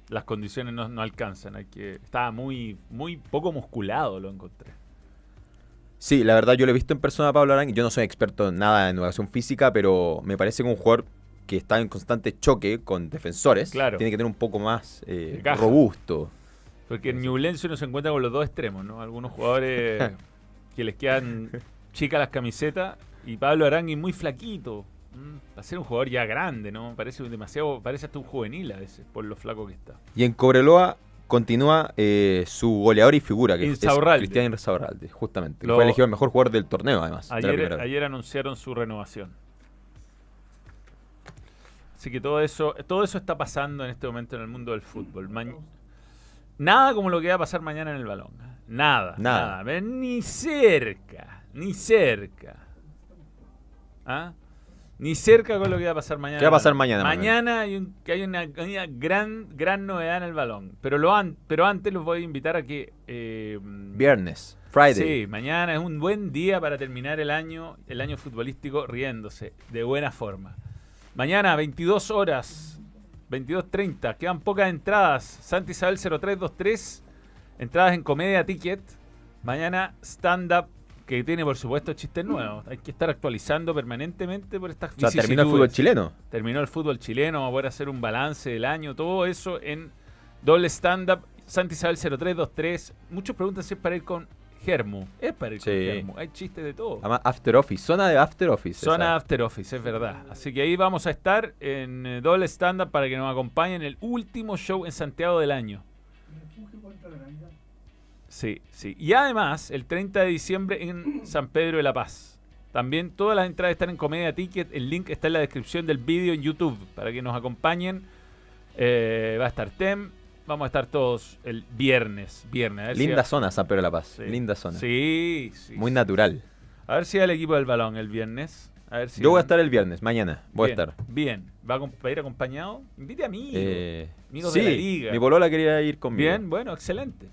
las condiciones no, no alcanzan. Hay que, estaba muy, muy poco musculado, lo encontré. Sí, la verdad yo lo he visto en persona a Pablo Aranguis. Yo no soy experto en nada en educación física, pero me parece que un jugador que está en constante choque con defensores Claro. tiene que tener un poco más eh, robusto. Porque en Ñublense uno se encuentra con los dos extremos, ¿no? Algunos jugadores *laughs* que les quedan chicas las camisetas y Pablo Arangui muy flaquito. Va a ser un jugador ya grande, ¿no? Parece demasiado, parece hasta un juvenil a veces, por lo flaco que está. Y en Cobreloa continúa eh, su goleador y figura, que es. Cristian Insaurralde, justamente. Lo- Fue elegido el mejor jugador del torneo, además. ayer anunciaron su renovación. Así que todo eso, todo eso está pasando en este momento en el mundo del fútbol. Ma- nada como lo que va a pasar mañana en el balón. Nada, Nada. nada. Ven, Ni cerca, ni cerca. ¿Ah? Ni cerca con lo que va a pasar mañana. ¿Qué va a pasar mañana? Mañana hay, un- que hay una, gran, gran novedad en el balón. Pero, lo an- pero antes los voy a invitar a que... eh, Viernes, Friday. Sí, mañana es un buen día para terminar el año, el año futbolístico riéndose, de buena forma. Mañana, 22 horas, 22.30, quedan pocas entradas. Santa Isabel 0323, entradas en Comedia Ticket. Mañana, stand-up, que tiene por supuesto chistes nuevos. Hay que estar actualizando permanentemente por estas O sea, terminó el fútbol chileno. Terminó el fútbol chileno, vamos a poder hacer un balance del año, todo eso en doble stand-up, Santa Isabel 0323. Muchos preguntan si es para ir con Germu. Es con Sí. Germu. Hay chistes de todo. Además, After Office, zona de After Office. Zona esa. After Office, es verdad. Así que ahí vamos a estar en eh, doble stand-up para que nos acompañen en el último show en Santiago del año. Sí, sí. Y además, el 30 de diciembre en San Pedro de la Paz. También todas las entradas están en Comedia Ticket. El link está en la descripción del vídeo en YouTube para que nos acompañen. Eh, va a estar Tem. Vamos a estar todos el viernes. Viernes. A ver si Linda zona San Pedro de la Paz. Sí. Linda zona. Sí, sí. Muy natural. A ver si va el equipo del balón el viernes. A ver si Yo voy a estar el viernes, mañana. Voy Bien, a estar. Bien. ¿Va a, ir acompañado? Invite a mí. Eh, amigos sí, de la liga. mi polola quería ir conmigo. Bien, bueno, excelente.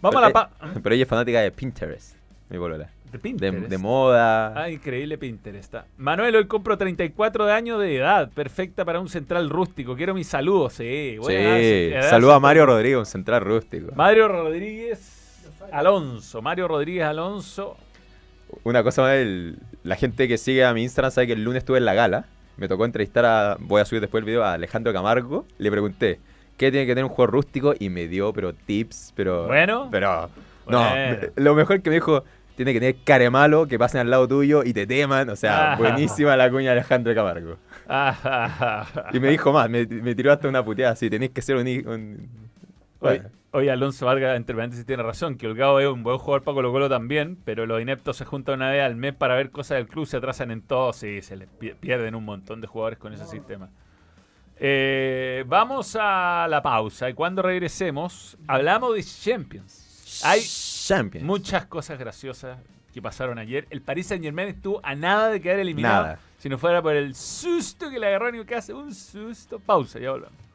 Vamos Pero, a la pa eh, *laughs* Pero ella es fanática de Pinterest, mi polola. De Pinterest. de moda. Ah, increíble Pinterest. ah. Manuel, hoy compro 34 de años de edad. Perfecta para un central rústico. Quiero mis saludos. Sí, sí, buenas, edad saluda a Mario Rodríguez, un central rústico. Mario Rodríguez Alonso. Mario Rodríguez Alonso. Una cosa más, el- la gente que sigue a mi Instagram sabe que el lunes estuve en la gala. Me tocó entrevistar a, voy a subir después el video, a Alejandro Camargo. Le pregunté, ¿qué tiene que tener un juego rústico? Y me dio, pero tips, pero... Bueno. Pero... No, Bueno. lo mejor que me dijo, tiene que tener care malo, que pasen al lado tuyo y te teman. O sea, Ah. buenísima la cuña de Alejandro Camargo. Ah, Y me dijo más, me, me tiró hasta una puteada así, tenéis que ser un... un- Hoy, Bueno. hoy Alonso Vargas, entre paréntesis, tiene razón, que Holgado es un buen jugador para Colo Colo también, pero los ineptos se juntan una vez al mes para ver cosas del club, se atrasan en todo, sí, se les pi- pierden un montón de jugadores con ese sistema. Eh, vamos a la pausa y cuando regresemos hablamos de Champions. Hay Champions. muchas cosas graciosas que pasaron ayer. El Paris Saint Germain estuvo a nada de quedar eliminado. Nada. Si no fuera por el susto que le agarró a Newcastle, un susto. Pausa, ya volvemos.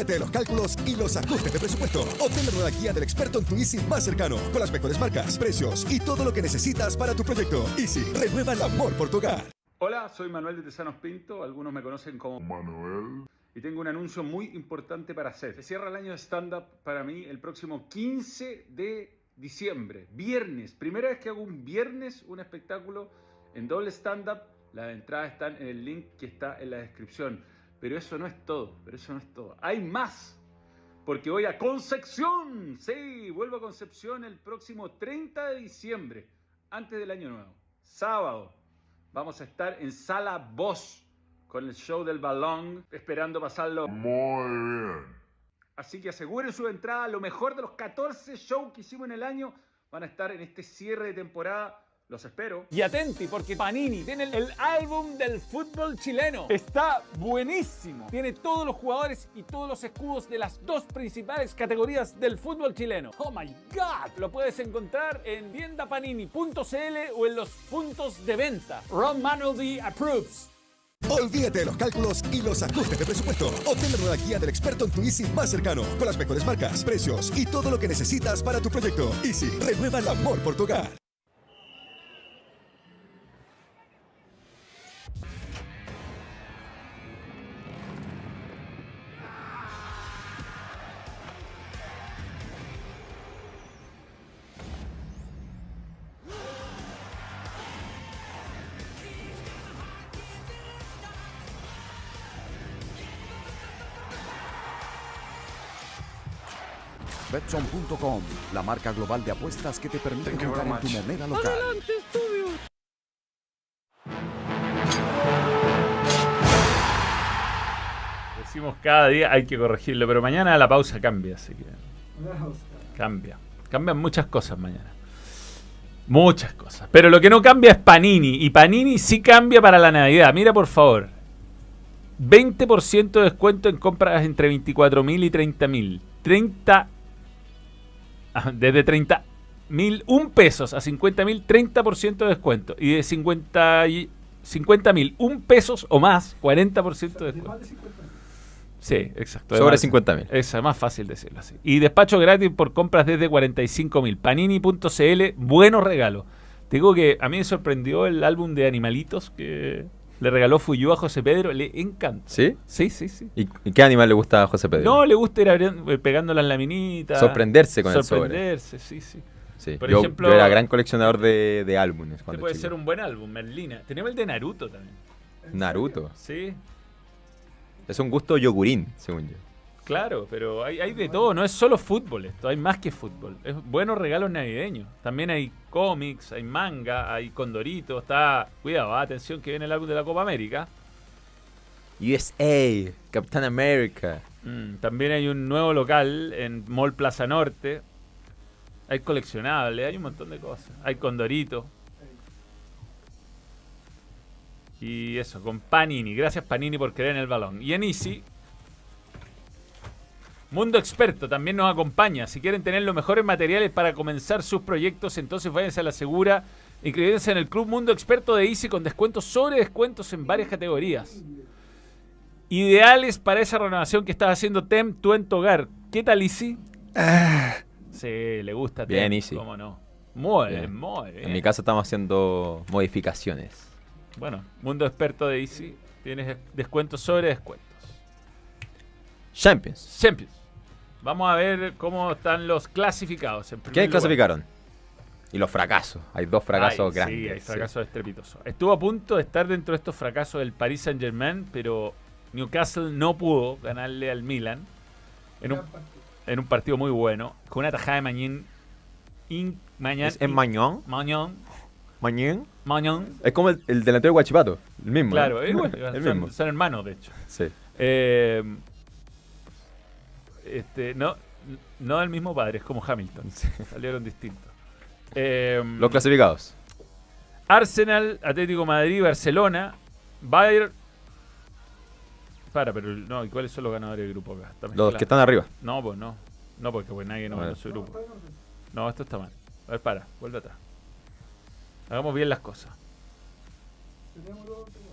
Olvídate de los cálculos y los ajustes de presupuesto. Obtén la nueva guía del experto en tu Easy más cercano, con las mejores marcas, precios y todo lo que necesitas para tu proyecto. Easy, renueva el amor por tu hogar. Hola, soy Manuel de Tesanos Pinto, algunos me conocen como Manuel. Y tengo un anuncio muy importante para hacer. Se cierra el año de stand-up para mí el próximo 15 de diciembre, viernes. Primera vez que hago un viernes un espectáculo en doble stand-up. Las entradas están en el link que está en la descripción. Pero eso no es todo, pero eso no es todo. Hay más. Porque voy a Concepción. Sí, vuelvo a Concepción el próximo 30 de diciembre, antes del año nuevo. Sábado. Vamos a estar en Sala Voz con el show del balón, esperando pasarlo muy bien. Así que aseguren su entrada. Lo mejor de los 14 shows que hicimos en el año van a estar en este cierre de temporada. Los espero. Y atenti, porque Panini tiene el, el álbum del fútbol chileno. Está buenísimo. Tiene todos los jugadores y todos los escudos de las dos principales categorías del fútbol chileno. Oh my God. Lo puedes encontrar en tiendapanini.cl o en los puntos de venta. Ron Manuel approves. Olvídate de los cálculos y los ajustes de presupuesto. Obtén la nueva guía del experto en tu Easy más cercano, con las mejores marcas, precios y todo lo que necesitas para tu proyecto. Easy, renueva el amor por tu hogar. La marca global de apuestas que te permite jugar en tu moneda local. estudio! Decimos cada día hay que corregirlo, pero mañana la pausa cambia, así que cambia. Cambian muchas cosas mañana. Muchas cosas. Pero lo que no cambia es Panini. Y Panini sí cambia para la Navidad. Mira, por favor. 20% de descuento en compras entre 24 mil y 30 mil. 30. *laughs* Desde 30 mil, un pesos a 50 mil, 30% de descuento. Y de 50 y 50 mil, un pesos o más, 40% de descuento. Sí, exacto. Sobre Además, 50.000. Eso es más fácil decirlo así. Y despacho gratis por compras desde 45 mil. Panini.cl, buenos regalos. Te digo que a mí me sorprendió el álbum de animalitos que le regaló Fuyú a José Pedro. Le encanta. ¿Sí? Sí, sí, sí. ¿Y, qué animal le gusta a José Pedro? No, le gusta ir eh, pegando las laminitas. Sorprenderse con el sobre. Sorprenderse, sí, sí. Sí, Por yo, ejemplo, yo era gran coleccionador de, de álbumes. Este puede chico. ser un buen álbum, Merlina. Tenemos el de Naruto también. Naruto. Sí, Es un gusto yogurín, según yo. Claro, pero hay, hay de todo. No es solo fútbol esto, hay más que fútbol. Es buenos regalos navideños. También hay cómics, hay manga, hay condorito. Está, cuidado, ah, atención que viene el álbum de la Copa América. USA, Capitán America. Mm, también hay un nuevo local en Mall Plaza Norte. Hay coleccionables, hay un montón de cosas. Hay Condorito. Y eso, con Panini. Gracias Panini por creer en el balón. Y en Easy, Mundo Experto también nos acompaña. Si quieren tener los mejores materiales para comenzar sus proyectos, entonces váyanse a la segura. Inscríbanse en el Club Mundo Experto de Easy con descuentos sobre descuentos en varias categorías. Ideales para esa renovación que estás haciendo Tem, tú en tu hogar. ¿Qué tal, Easy? Sí, le gusta Tem. Bien, Easy. ¿Cómo no? Muy bien, Bien. muy bien. En mi casa estamos haciendo modificaciones. Bueno, Mundo Experto de Easy. Tienes descuentos sobre descuentos. Champions. Champions. Vamos a ver cómo están los clasificados. En primer ¿Quiénes lugar. clasificaron? Y los fracasos. Hay dos fracasos Ay, grandes. Sí, hay sí. fracasos estrepitosos. Estuvo a punto de estar dentro de estos fracasos del Paris Saint Germain, pero Newcastle no pudo ganarle al Milan en un, en un partido muy bueno, con una tajada de Mañín. In, ¿Es en Mañón? Mañón. ¿Mañón? Mañón. Es como el, el delantero de Guachipato. El mismo. Claro, ¿eh? *laughs* el son, mismo. son hermanos, de hecho. Sí. Eh, este, no, no del mismo padre, es como Hamilton. Salieron distintos. Eh, Los clasificados. Arsenal, Atlético Madrid, Barcelona, Bayern. Para, pero no, ¿y cuáles son los ganadores del grupo acá? Los que están arriba. No, pues no. No, porque pues nadie no ganó su grupo. No, esto está mal. A ver, para, vuelve atrás. Hagamos bien las cosas.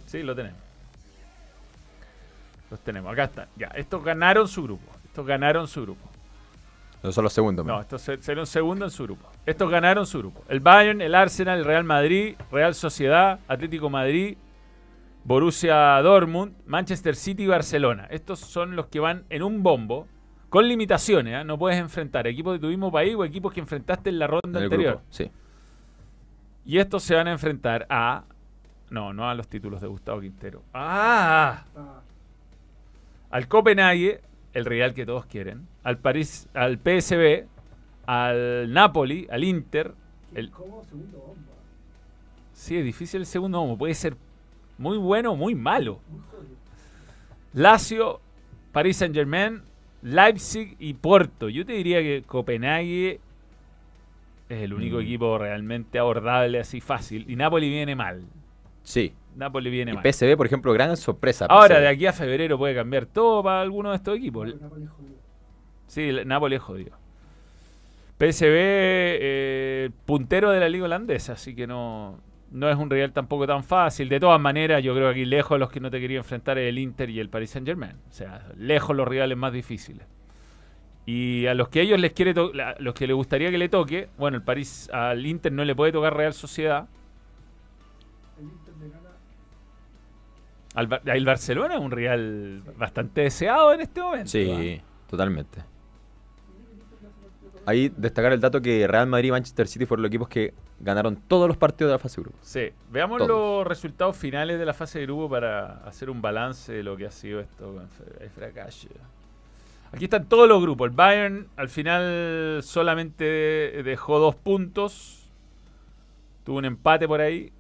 Sí, lo tenemos. Los tenemos, acá están. Ya, estos ganaron su grupo. Estos ganaron su grupo. Esos son los segundos. No, estos se- serán segundo en su grupo. Estos ganaron su grupo. El Bayern, el Arsenal, el Real Madrid, Real Sociedad, Atlético Madrid, Borussia Dortmund, Manchester City y Barcelona. Estos son los que van en un bombo. Con limitaciones, ¿eh? no puedes enfrentar equipos de tu mismo país o equipos que enfrentaste en la ronda En el anterior. grupo, sí. Y estos se van a enfrentar a. No, no a los títulos de Gustavo Quintero. ¡Ah! Al Copenhague, el Real que todos quieren. Al París, al PSB, al Napoli, al Inter. El... Sí, es difícil el segundo bombo. Puede ser muy bueno o muy malo. Lazio, Paris Saint Germain, Leipzig y Porto. Yo te diría que Copenhague es el único Mm. equipo realmente abordable así fácil. Y Napoli viene mal. Sí. Napoli viene Y mal. PSV, por ejemplo, gran sorpresa. Ahora, PSV. de aquí a febrero puede cambiar todo para alguno de estos equipos. Sí, el Napoli es jodido. PSV, eh, puntero de la liga holandesa, así que no, no es un rival tampoco tan fácil. De todas maneras, yo creo que aquí lejos los que no te quería enfrentar es el Inter y el Paris Saint Germain. O sea, lejos los rivales más difíciles. Y a los que ellos les quiere to- la- los que les gustaría que le toque, bueno, el París al Inter no le puede tocar Real Sociedad. Al el Barcelona es un Real bastante deseado en este momento. Sí, totalmente. Ahí destacar el dato que Real Madrid y Manchester City fueron los equipos que ganaron todos los partidos de la fase de grupo. Sí, veamos Todos. los resultados finales de la fase de grupo para hacer un balance de lo que ha sido esto con fra- el fracaso. Aquí están todos los grupos. El Bayern al final solamente dejó dos puntos. Tuvo un empate por ahí.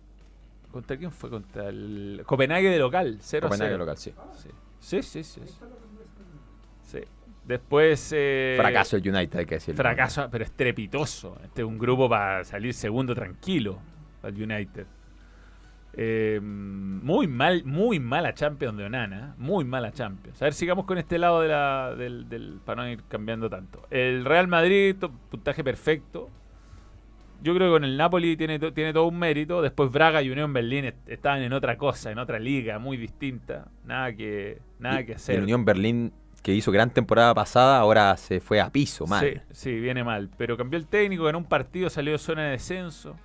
¿Contra quién fue? Contra el Copenhague de local, 0 Copenhague 0. de local, sí. Sí, sí, sí. sí. Sí. Después... eh, Fracaso el United, hay que decirlo. Fracaso, pero estrepitoso. Este es un grupo para salir segundo tranquilo al United. Eh, muy mal, muy mala Champions de Onana. Muy mala Champions. A ver, sigamos con este lado de la, del, del- para no ir cambiando tanto. El Real Madrid, puntaje perfecto. Yo creo que con el Napoli tiene, tiene todo un mérito. Después Braga y Unión Berlín est- estaban en otra cosa, en otra liga muy distinta. Nada que, nada que Y hacer. el Unión Berlín, que hizo gran temporada pasada, ahora se fue a piso, mal. Sí, sí, viene mal. Pero cambió el técnico, ganó un partido, salió de zona de descenso.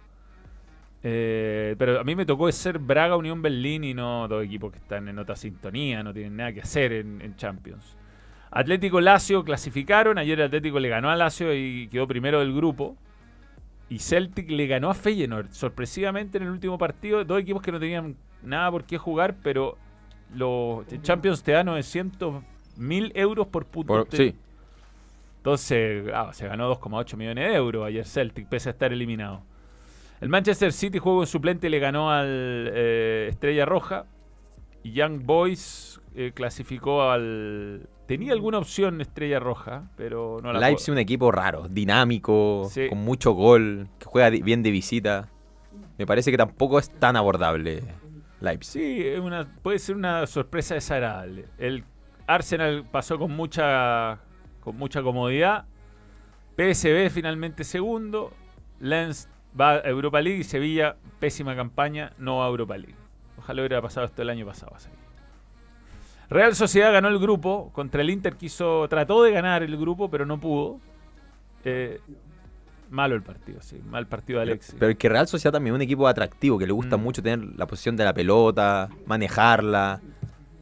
Eh, pero a mí me tocó ser Braga, Unión Berlín y no dos equipos que están en otra sintonía, no tienen nada que hacer en, en Champions. Atlético Lazio clasificaron, ayer el Atlético le ganó a Lazio y quedó primero del grupo. Y Celtic le ganó a Feyenoord, sorpresivamente en el último partido, dos equipos que no tenían nada por qué jugar, pero los Champions te da 900 mil euros por punto. Por- sí. Entonces, ah, se ganó 2,8 millones de euros ayer Celtic, pese a estar eliminado. El Manchester City juego en suplente le ganó al eh, Estrella Roja. Y Young Boys eh, clasificó al... Tenía alguna opción Estrella Roja, pero no la Leipzig, un equipo raro, dinámico, Sí. con mucho gol, que juega bien de visita. Me parece que tampoco es tan abordable Leipzig. Sí, es una, puede ser una sorpresa desagradable. El Arsenal pasó con mucha, con mucha comodidad. PSB finalmente segundo. Lens va a Europa League y Sevilla, pésima campaña, no va a Europa League. Ojalá hubiera pasado esto el año pasado. así. Real Sociedad ganó el grupo. Contra el Inter quiso, trató de ganar el grupo, pero no pudo. Eh, malo el partido, sí. Mal partido de Alexis. Pero el que Real Sociedad también es un equipo atractivo, que le gusta Mm. mucho tener la posición de la pelota, manejarla.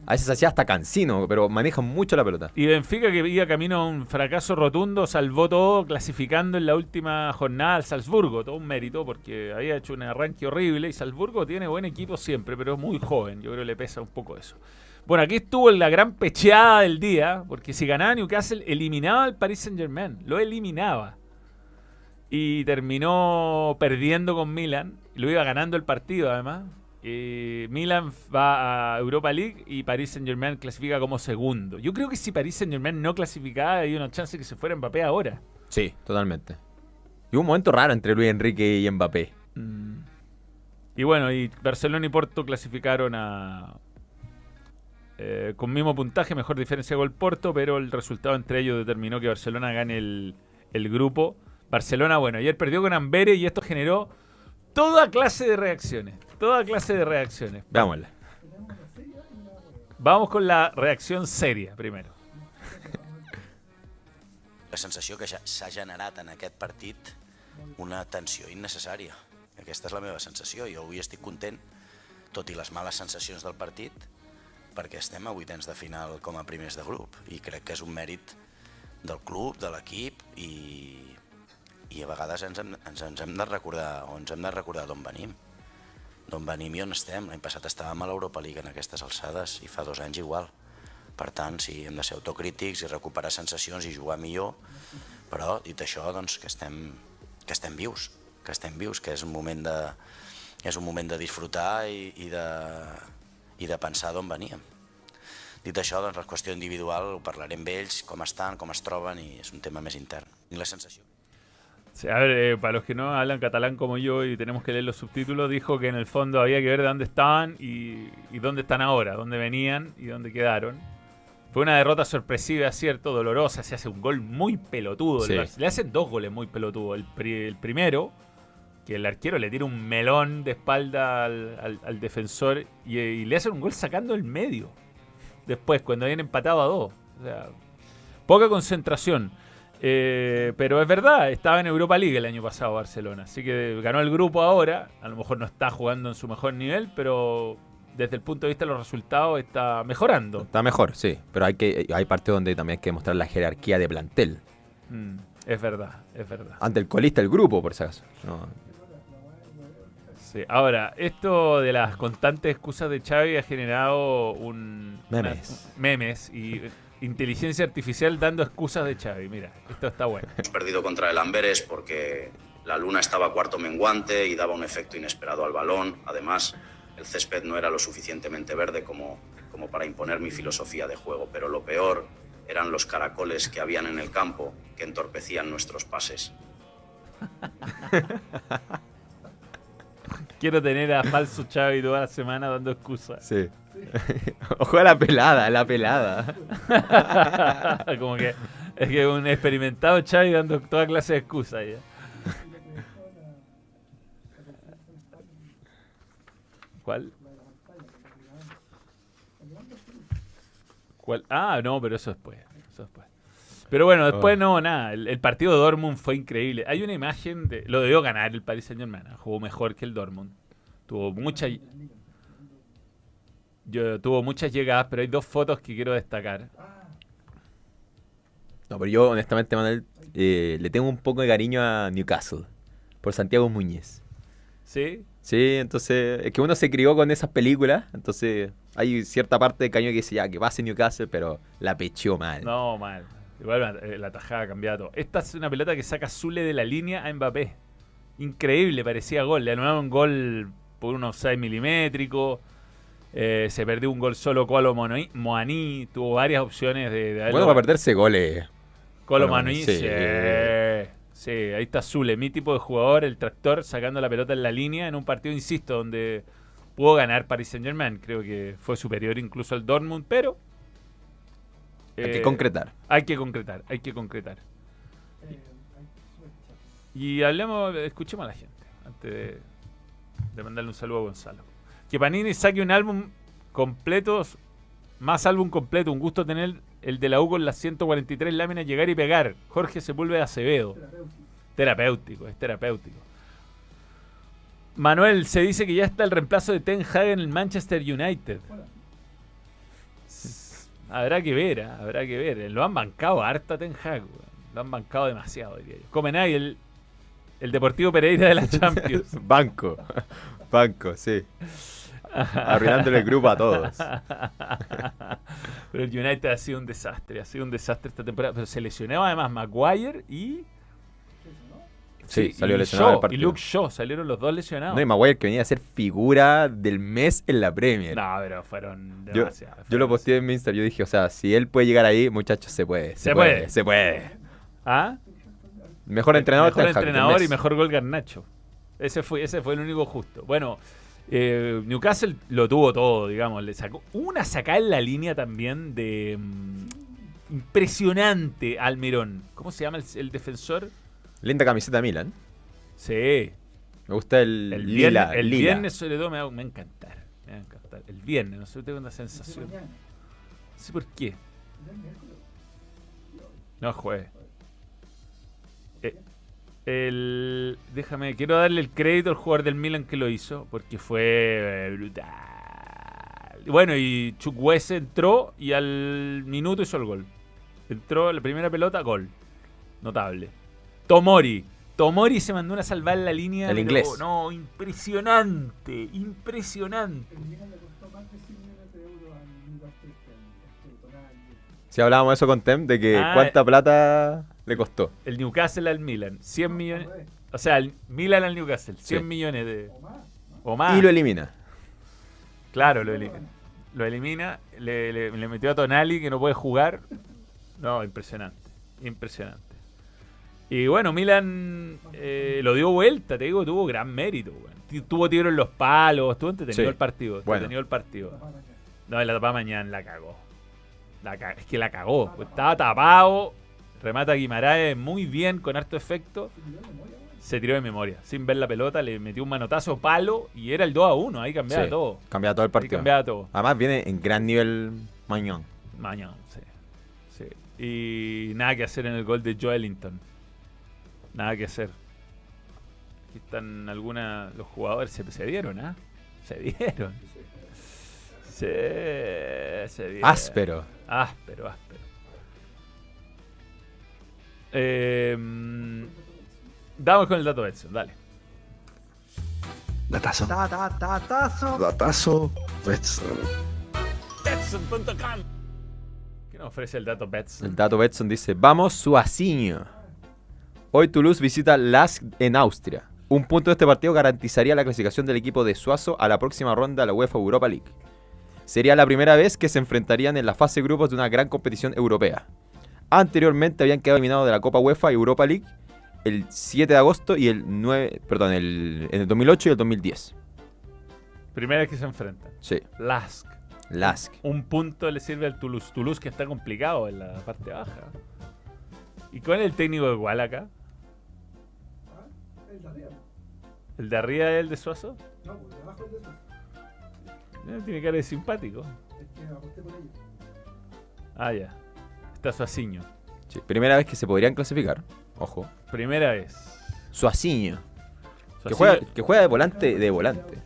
A veces hacía hasta cansino, pero manejan mucho la pelota. Y Benfica, que iba camino a un fracaso rotundo, salvó todo clasificando en la última jornada al Salzburgo. Todo un mérito porque había hecho un arranque horrible y Salzburgo tiene buen equipo siempre, pero es muy joven. Yo creo que le pesa un poco eso. Bueno, aquí estuvo la gran pecheada del día, porque si ganaba Newcastle, eliminaba al Paris Saint Germain. Lo eliminaba. Y terminó perdiendo con Milan. Lo iba ganando el partido, además. Eh, Milan va a Europa League y Paris Saint Germain clasifica como segundo. Yo creo que si Paris Saint Germain no clasificaba, había una chance que se fuera Mbappé ahora. Sí, totalmente. Y hubo un momento raro entre Luis Enrique y Mbappé. Y bueno, y Barcelona y Porto clasificaron a. eh, con mismo puntaje, mejor diferencia gol Porto, pero el resultado entre ellos determinó que Barcelona gane el, el grupo. Barcelona, bueno, ayer perdió con Amberes y esto generó toda clase de reacciones. Toda clase de reacciones. Veámosla. Vamos con la reacción seria primero. La sensació que ja- s'ha generat en aquest partit una tensió innecessària. Aquesta és la meva sensació. Jo avui estic content tot i les males sensacions del partit, perquè estem a vuitens de final com a primers de grup i crec que és un mèrit del club, de l'equip i, i a vegades ens hem, ens, ens hem de recordar o ens hem de recordar d'on venim d'on venim i on estem. L'any passat estàvem a l'Europa League en aquestes alçades i fa dos anys igual. Per tant, sí, hem de ser autocrítics i recuperar sensacions i jugar millor, però dit això, doncs, que estem, que estem vius, que estem vius, que és un moment de, és un moment de disfrutar i, i, de, i de pensar d'on veníem. Dit això, doncs, la qüestió individual ho parlaré amb ells, com estan, com es troben, i és un tema més intern. I la sensació. Sí, a ver, eh, para los que no hablan catalán como yo y tenemos que leer los subtítulos, dijo que en el fondo había que ver de dónde estaban y, y dónde están ahora, dónde venían y dónde quedaron. Fue una derrota sorpresiva, cierto, dolorosa. Se hace un gol muy pelotudo. Sí. Le hacen dos goles muy pelotudos. El, pri- el primero, que el arquero le tira un melón de espalda al, al- al defensor y, y le hacen un gol sacando el medio. Después, cuando habían empatado a dos. O sea, poca concentración. Eh, pero es verdad, estaba en Europa League el año pasado Barcelona. Así que ganó el grupo ahora. A lo mejor no está jugando en su mejor nivel, pero desde el punto de vista de los resultados está mejorando. Está mejor, sí. Pero hay que hay partes donde también hay que mostrar la jerarquía de plantel. Mm, es verdad, es verdad. Ante el colista del grupo, por si acaso. No. Sí, Ahora, esto de las constantes excusas de Xavi ha generado un Memes. una- memes y inteligencia artificial dando excusas de Xavi. Mira, esto está bueno. *laughs* Hemos perdido contra el Amberes porque la luna estaba cuarto menguante y daba un efecto inesperado al balón. Además, el césped no era lo suficientemente verde como, como para imponer mi filosofía de juego. Pero lo peor eran los caracoles que habían en el campo que entorpecían nuestros pases. *laughs* Quiero tener a falso Xavi toda la semana dando excusas. Sí. *laughs* Ojo a la pelada, la pelada. *laughs* Como que es que un experimentado Xavi dando toda clase de excusas ya. ¿Cuál? ¿Cuál? Ah, no, pero eso después. Eso después. Pero bueno, después Oh. no, nada. El, el partido de Dortmund fue increíble. Hay una imagen de. Lo debió ganar el Paris Saint Germain. Jugó mejor que el Dortmund. Tuvo mucha. Yo, tuvo muchas llegadas, pero hay dos fotos que quiero destacar. No, pero yo honestamente, Manuel, eh, le tengo un poco de cariño a Newcastle. Por Santiago Muñez. ¿Sí? Sí, entonces, es que uno se crió con esas películas, entonces hay cierta parte de caño que dice ya que pase Newcastle, pero la pecheó mal. No, mal. Igual la, eh, la tajada cambiaba todo. Esta es una pelota que saca Zule de la línea a Mbappé. Increíble, parecía gol. Le anularon un gol por unos 6 milimétricos. Eh, se perdió un gol solo Colo. Moaní. Tuvo varias opciones de, de Bueno, para perderse goles. Colo Moaní, Moaní, sí. sí. Sí, ahí está Zule, mi tipo de jugador, el tractor, sacando la pelota en la línea en un partido, insisto, donde pudo ganar Paris Saint Germain. Creo que fue superior incluso al Dortmund, pero Hay que eh, concretar. Hay que concretar, hay que concretar. Y hablemos, escuchemos a la gente, antes de, de mandarle un saludo a Gonzalo. Que Panini saque un álbum completo, más álbum completo, un gusto tener el de la U con las 143 láminas, llegar y pegar. Jorge Sepúlveda Acevedo. Terapéutico, es terapéutico. Manuel, se dice que ya está el reemplazo de Ten Hag en el Manchester United. Habrá que ver, ¿ah? habrá que ver. Lo han bancado harta Ten Hag. Lo han bancado demasiado, diría yo. Comenay, el, el Deportivo Pereira de la *laughs* Champions. Banco. Banco, sí. Arruinándole el grupo a todos. *laughs* Pero el United ha sido un desastre, ha sido un desastre esta temporada. Pero se lesionaba además Maguire y. Sí, salió y lesionado Shaw. Y Luke Shaw, salieron los dos lesionados. No, y Maguire que venía a ser figura del mes en la Premier. No, pero fueron Yo, demasiados. yo lo posteé en mi Instagram, yo dije, o sea, si él puede llegar ahí, muchachos, se puede. Se, Se puede, puede. Se puede. ¿Ah? Mejor entrenador Mejor entrenador y mejor gol Garnacho. Ese fue, ese fue el único justo. Bueno, eh, Newcastle lo tuvo todo, digamos. Le sacó una sacada en la línea también de. mm, impresionante Almirón. ¿Cómo se llama el, el defensor? Linda camiseta Milan. Sí. Me gusta el, El lila. viernes, el lila. viernes sobre todo me va, me va a encantar. Me va a encantar. El viernes, no sé, tengo una sensación. No sé por qué. No juegue. Eh, El, déjame, quiero darle el crédito al jugador del Milan que lo hizo, porque fue eh, brutal. Bueno, y Chukwese entró y al minuto hizo el gol. Entró la primera pelota, gol. Notable. Tomori. Tomori se mandó una salvar en la línea. El pero, inglés. No, impresionante, impresionante. Si hablábamos eso con Tem, de que Ah, cuánta plata le costó. El Newcastle al Milan, 100 millones. O sea, el Milan al Newcastle, 100 Sí. millones de. O más. Y lo elimina. Claro, lo elimina. Lo elimina, le, le- le metió a Tonali que no puede jugar. No, impresionante. Impresionante. Y bueno, Milan eh, lo dio vuelta, te digo, tuvo gran mérito. T- Tuvo tiro en los palos, estuvo entretenido Sí. el partido. Bueno. Entretenido el partido. No, en la tapa mañana la cagó. La ca- es que la cagó. pues estaba tapado. Remata Guimaraes muy bien, con harto efecto. Se tiró de memoria. Sin ver la pelota, le metió un manotazo palo y era el 2 a 1. Ahí cambiaba Sí, todo. Cambia todo el Ahí partido. cambiaba todo. Además viene en gran nivel Mañón. Mañana, sí. sí. Y nada que hacer en el gol de Joelinton. Nada que hacer. Aquí están algunos los jugadores. Se, se dieron, ¿ah? Se dieron. Sí, se dieron. Áspero. Áspero, áspero. Eh, damos con el dato Edson, dale. Datazo. Ta, ta, ta, tazo. Datazo. Betson. Betson.com. ¿Qué nos ofrece el dato Betson? El dato Betson dice, vamos Suacinho. Hoy Toulouse visita Lask en Austria. Un punto de este partido garantizaría la clasificación del equipo de Suazo a la próxima ronda de la UEFA Europa League. Sería la primera vez que se enfrentarían en la fase de grupos de una gran competición europea. Anteriormente habían quedado eliminados de la Copa UEFA Europa League el 7 de agosto y el 9, perdón, el, en el 2008 y el 2010. Primera vez que se enfrentan. Sí. Lask. Lask. Un punto le sirve al Toulouse. Toulouse que está complicado en la parte baja. ¿Y cuál es el técnico de igual acá? ¿El de arriba es el de Suazo? No, pues debajo de eso. Eh, tiene cara de simpático. Es que aposté por ello. Ah, ya. Está Suaciño. Sí, primera vez que se podrían clasificar. Ojo. Primera vez. Que Suaciño- juega, que juega de volante de volante.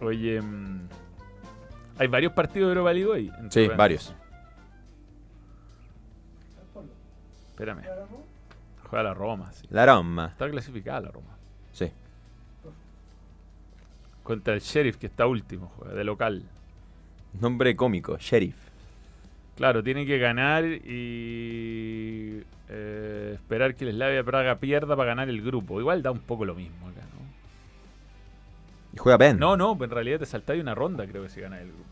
Oye, mm, hay varios partidos de Europa League hoy. Sí, varios. Espérame. Juega la Roma, sí. La Roma. Está clasificada la Roma. Sí. Contra el Sheriff, que está último, juega, de local. Nombre cómico, Sheriff. Claro, tiene que ganar y eh, esperar que el Slavia Praga pierda para ganar el grupo. Igual da un poco lo mismo acá, ¿no? Y juega Ben. No, no, en realidad te saltáis una ronda, creo que si gana el grupo.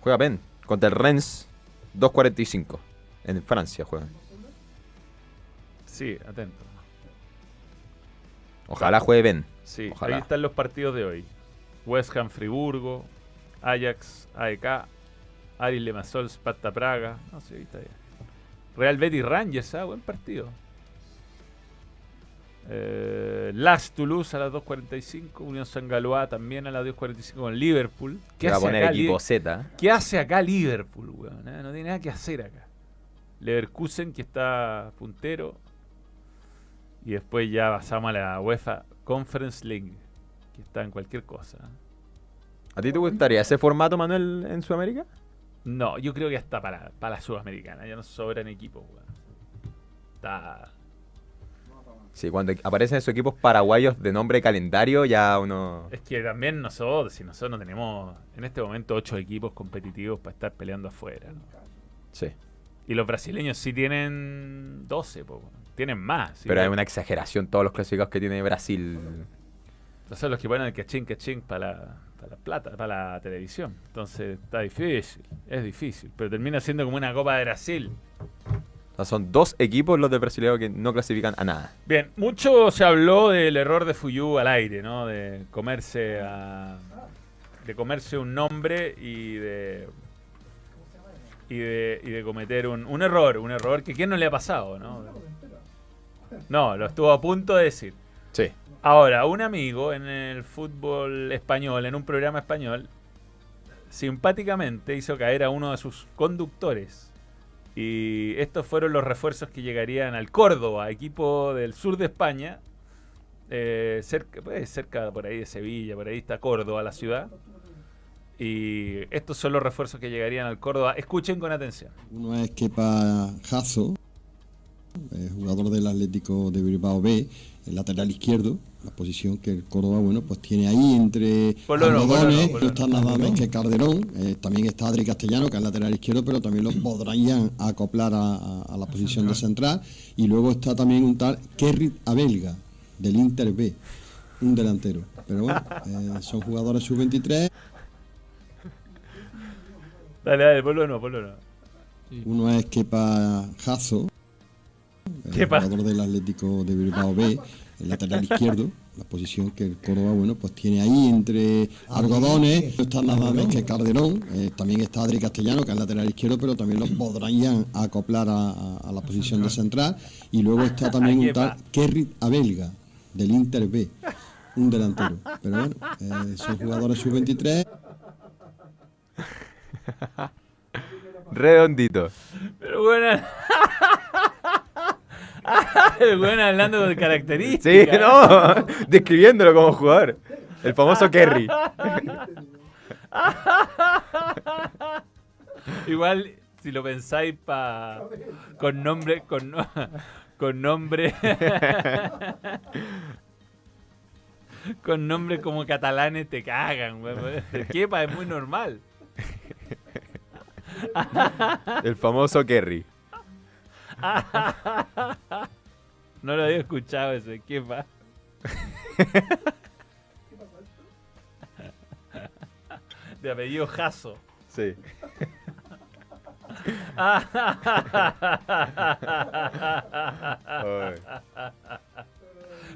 Juega Ben. Contra el Rennes 2.45. En Francia juega. Sí, atento. Ojalá juegue Ben. Sí, Ojalá. ahí están los partidos de hoy. West Ham Friburgo, Ajax AEK, Aris Limassol Sparta Praga. No sé, ahí está bien. Real Betis Rangers, ah, buen partido. Eh, Las Toulouse a las 2.45, Unión San Galois también a las 2.45 con Liverpool. A hace poner acá equipo Z. ¿Qué hace acá Liverpool, weón? eh? No tiene nada que hacer acá. Leverkusen, que está puntero. Y después ya pasamos a la UEFA Conference League, que está en cualquier cosa. ¿A ti te gustaría ese formato, Manuel, en Sudamérica? No, yo creo que está para, para la Sudamericana. Ya no sobran equipos, weón. Está. Sí, cuando aparecen esos equipos paraguayos de nombre calendario, ya uno. Es que también nosotros, si nosotros no tenemos en este momento ocho equipos competitivos para estar peleando afuera. ¿no? Sí. Y los brasileños sí tienen 12, po, tienen más. sí, Pero hay ¿no? una exageración todos los clasificados que tiene Brasil. Entonces son los que ponen el cachín, cachín para la, para la plata, para la televisión. Entonces está difícil, es difícil. Pero termina siendo como una Copa de Brasil. O sea, son dos equipos los de brasileños que no clasifican a nada. Bien, mucho se habló del error de Fuyu al aire, ¿no? De comerse a, de comerse un nombre y de y de, y de cometer un, un error, un error que quién no le ha pasado, ¿no? No, lo estuvo a punto de decir. Sí. Ahora, un amigo en el fútbol español, en un programa español, simpáticamente hizo caer a uno de sus conductores Y estos fueron los refuerzos que llegarían al Córdoba, equipo del sur de España, eh, cerca, pues, cerca por ahí de Sevilla, por ahí está Córdoba, la ciudad. Y estos son los refuerzos que llegarían al Córdoba. Escuchen con atención. Uno es Kepa Jazo, eh, jugador del Atlético de Bilbao B, el lateral izquierdo, la posición que el Córdoba, bueno, pues tiene ahí entre Algodones, no, está nada más que Calderón, eh, también está Adri Castellano, que es lateral izquierdo, pero también lo podrían acoplar a, a- a la posición de central, y luego está también un tal Kerry Abelga, del Inter B, un delantero. Pero bueno, eh, son jugadores sub-23. Dale, dale, ponlo no, ponlo no. Uno es Kepa Jazo, el jugador del Atlético de Bilbao B, el lateral izquierdo, la posición que el Córdoba, bueno, pues tiene ahí entre algodones, no está nada más que Calderón, eh, también está Adri Castellano, que es el lateral izquierdo, pero también lo podrían acoplar a, a- a la posición de central, y luego está *laughs* también un tal Kerry Abelga, del Inter B, un delantero. Pero bueno, eh, son jugadores sub-23. *laughs* Redondito. Pero bueno. *laughs* *laughs* El bueno hablando de Sí, características. no, *laughs* describiéndolo como jugador. El famoso Kerry. *laughs* Igual, si lo pensáis pa, con nombre, con, con nombre, con nombre como catalanes te cagan, weón. Kepa es muy normal. El famoso Kerry. No lo había escuchado ese, Kepa. De apellido Jasso. Sí.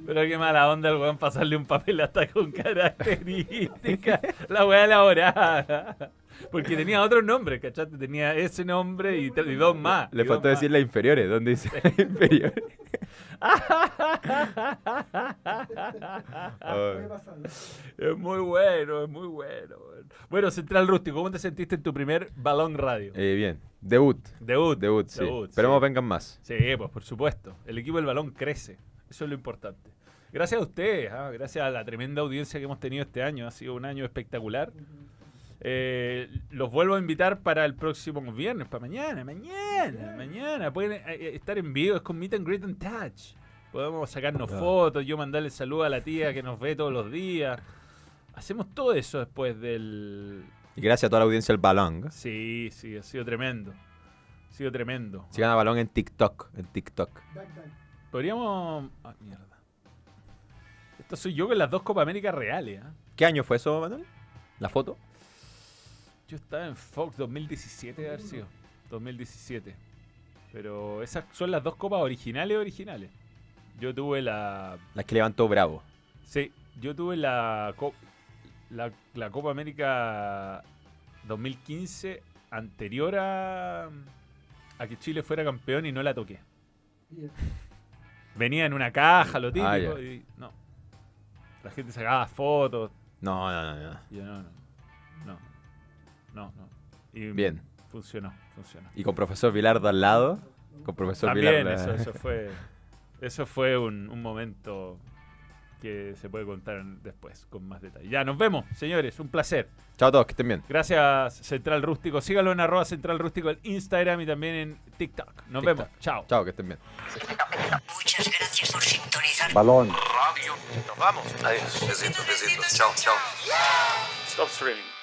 Pero qué mala onda el weón pasarle un papel hasta con características. La weá elaborada. Porque tenía otro nombre, ¿cachate? Tenía ese nombre y, y dos más. Le faltó más. decir las inferiores. ¿Dónde dice las *laughs* inferiores? *laughs* Es muy bueno, es muy bueno. Bueno, Central Rústico, ¿cómo te sentiste en tu primer balón radio? Eh, bien. Debut. Debut. Debut, sí. Debut, Esperemos sí. vengan más. Sí, pues por supuesto. El equipo del balón crece. Eso es lo importante. Gracias a ustedes, ¿ah? gracias a la tremenda audiencia que hemos tenido este año. Ha sido un año espectacular. Eh, los vuelvo a invitar para el próximo viernes, para mañana, mañana, mañana. Pueden eh, eh, estar en vivo, es con Meet and Greet and Touch. Podemos sacarnos fotos, yo mandarle saludos a la tía que nos ve todos los días. Hacemos todo eso después del... Y gracias a toda la audiencia del balón. Sí, sí, ha sido tremendo. Ha sido tremendo. Sigan a balón en TikTok. En TikTok. Podríamos... Ah, mierda. Esto soy yo con las dos Copa América reales. ¿ah? ¿Qué año fue eso, Manuel? ¿La foto? Yo estaba en Fox 2017, debe haber sido. 2017. Pero esas son las dos copas originales originales. Yo tuve la. Las que levantó Bravo. Sí, yo tuve la, la, la Copa América 2015 anterior a, a que Chile fuera campeón y no la toqué. Venía en una caja, lo típico, Ah, ya. y no. La gente sacaba fotos. No, no, no. no. yo no. No. No, no. Y Bien. Funcionó, funcionó. Y con profesor Vilardo al lado. Con profesor También Vilardo. eso, eso fue, eso fue un, un momento que se puede contar después con más detalle. Ya, nos vemos, señores, un placer. Chao a todos, que estén bien. Gracias, Central Rústico. Síganlo en arroba Central Rústico en Instagram y también en TikTok. Nos TikTok. vemos. Chao. Chao, que estén bien. Muchas gracias por sintonizar. Balón. Radio. Nos vamos. Adiós. Besitos, besitos. Chao, chao. Stop streaming.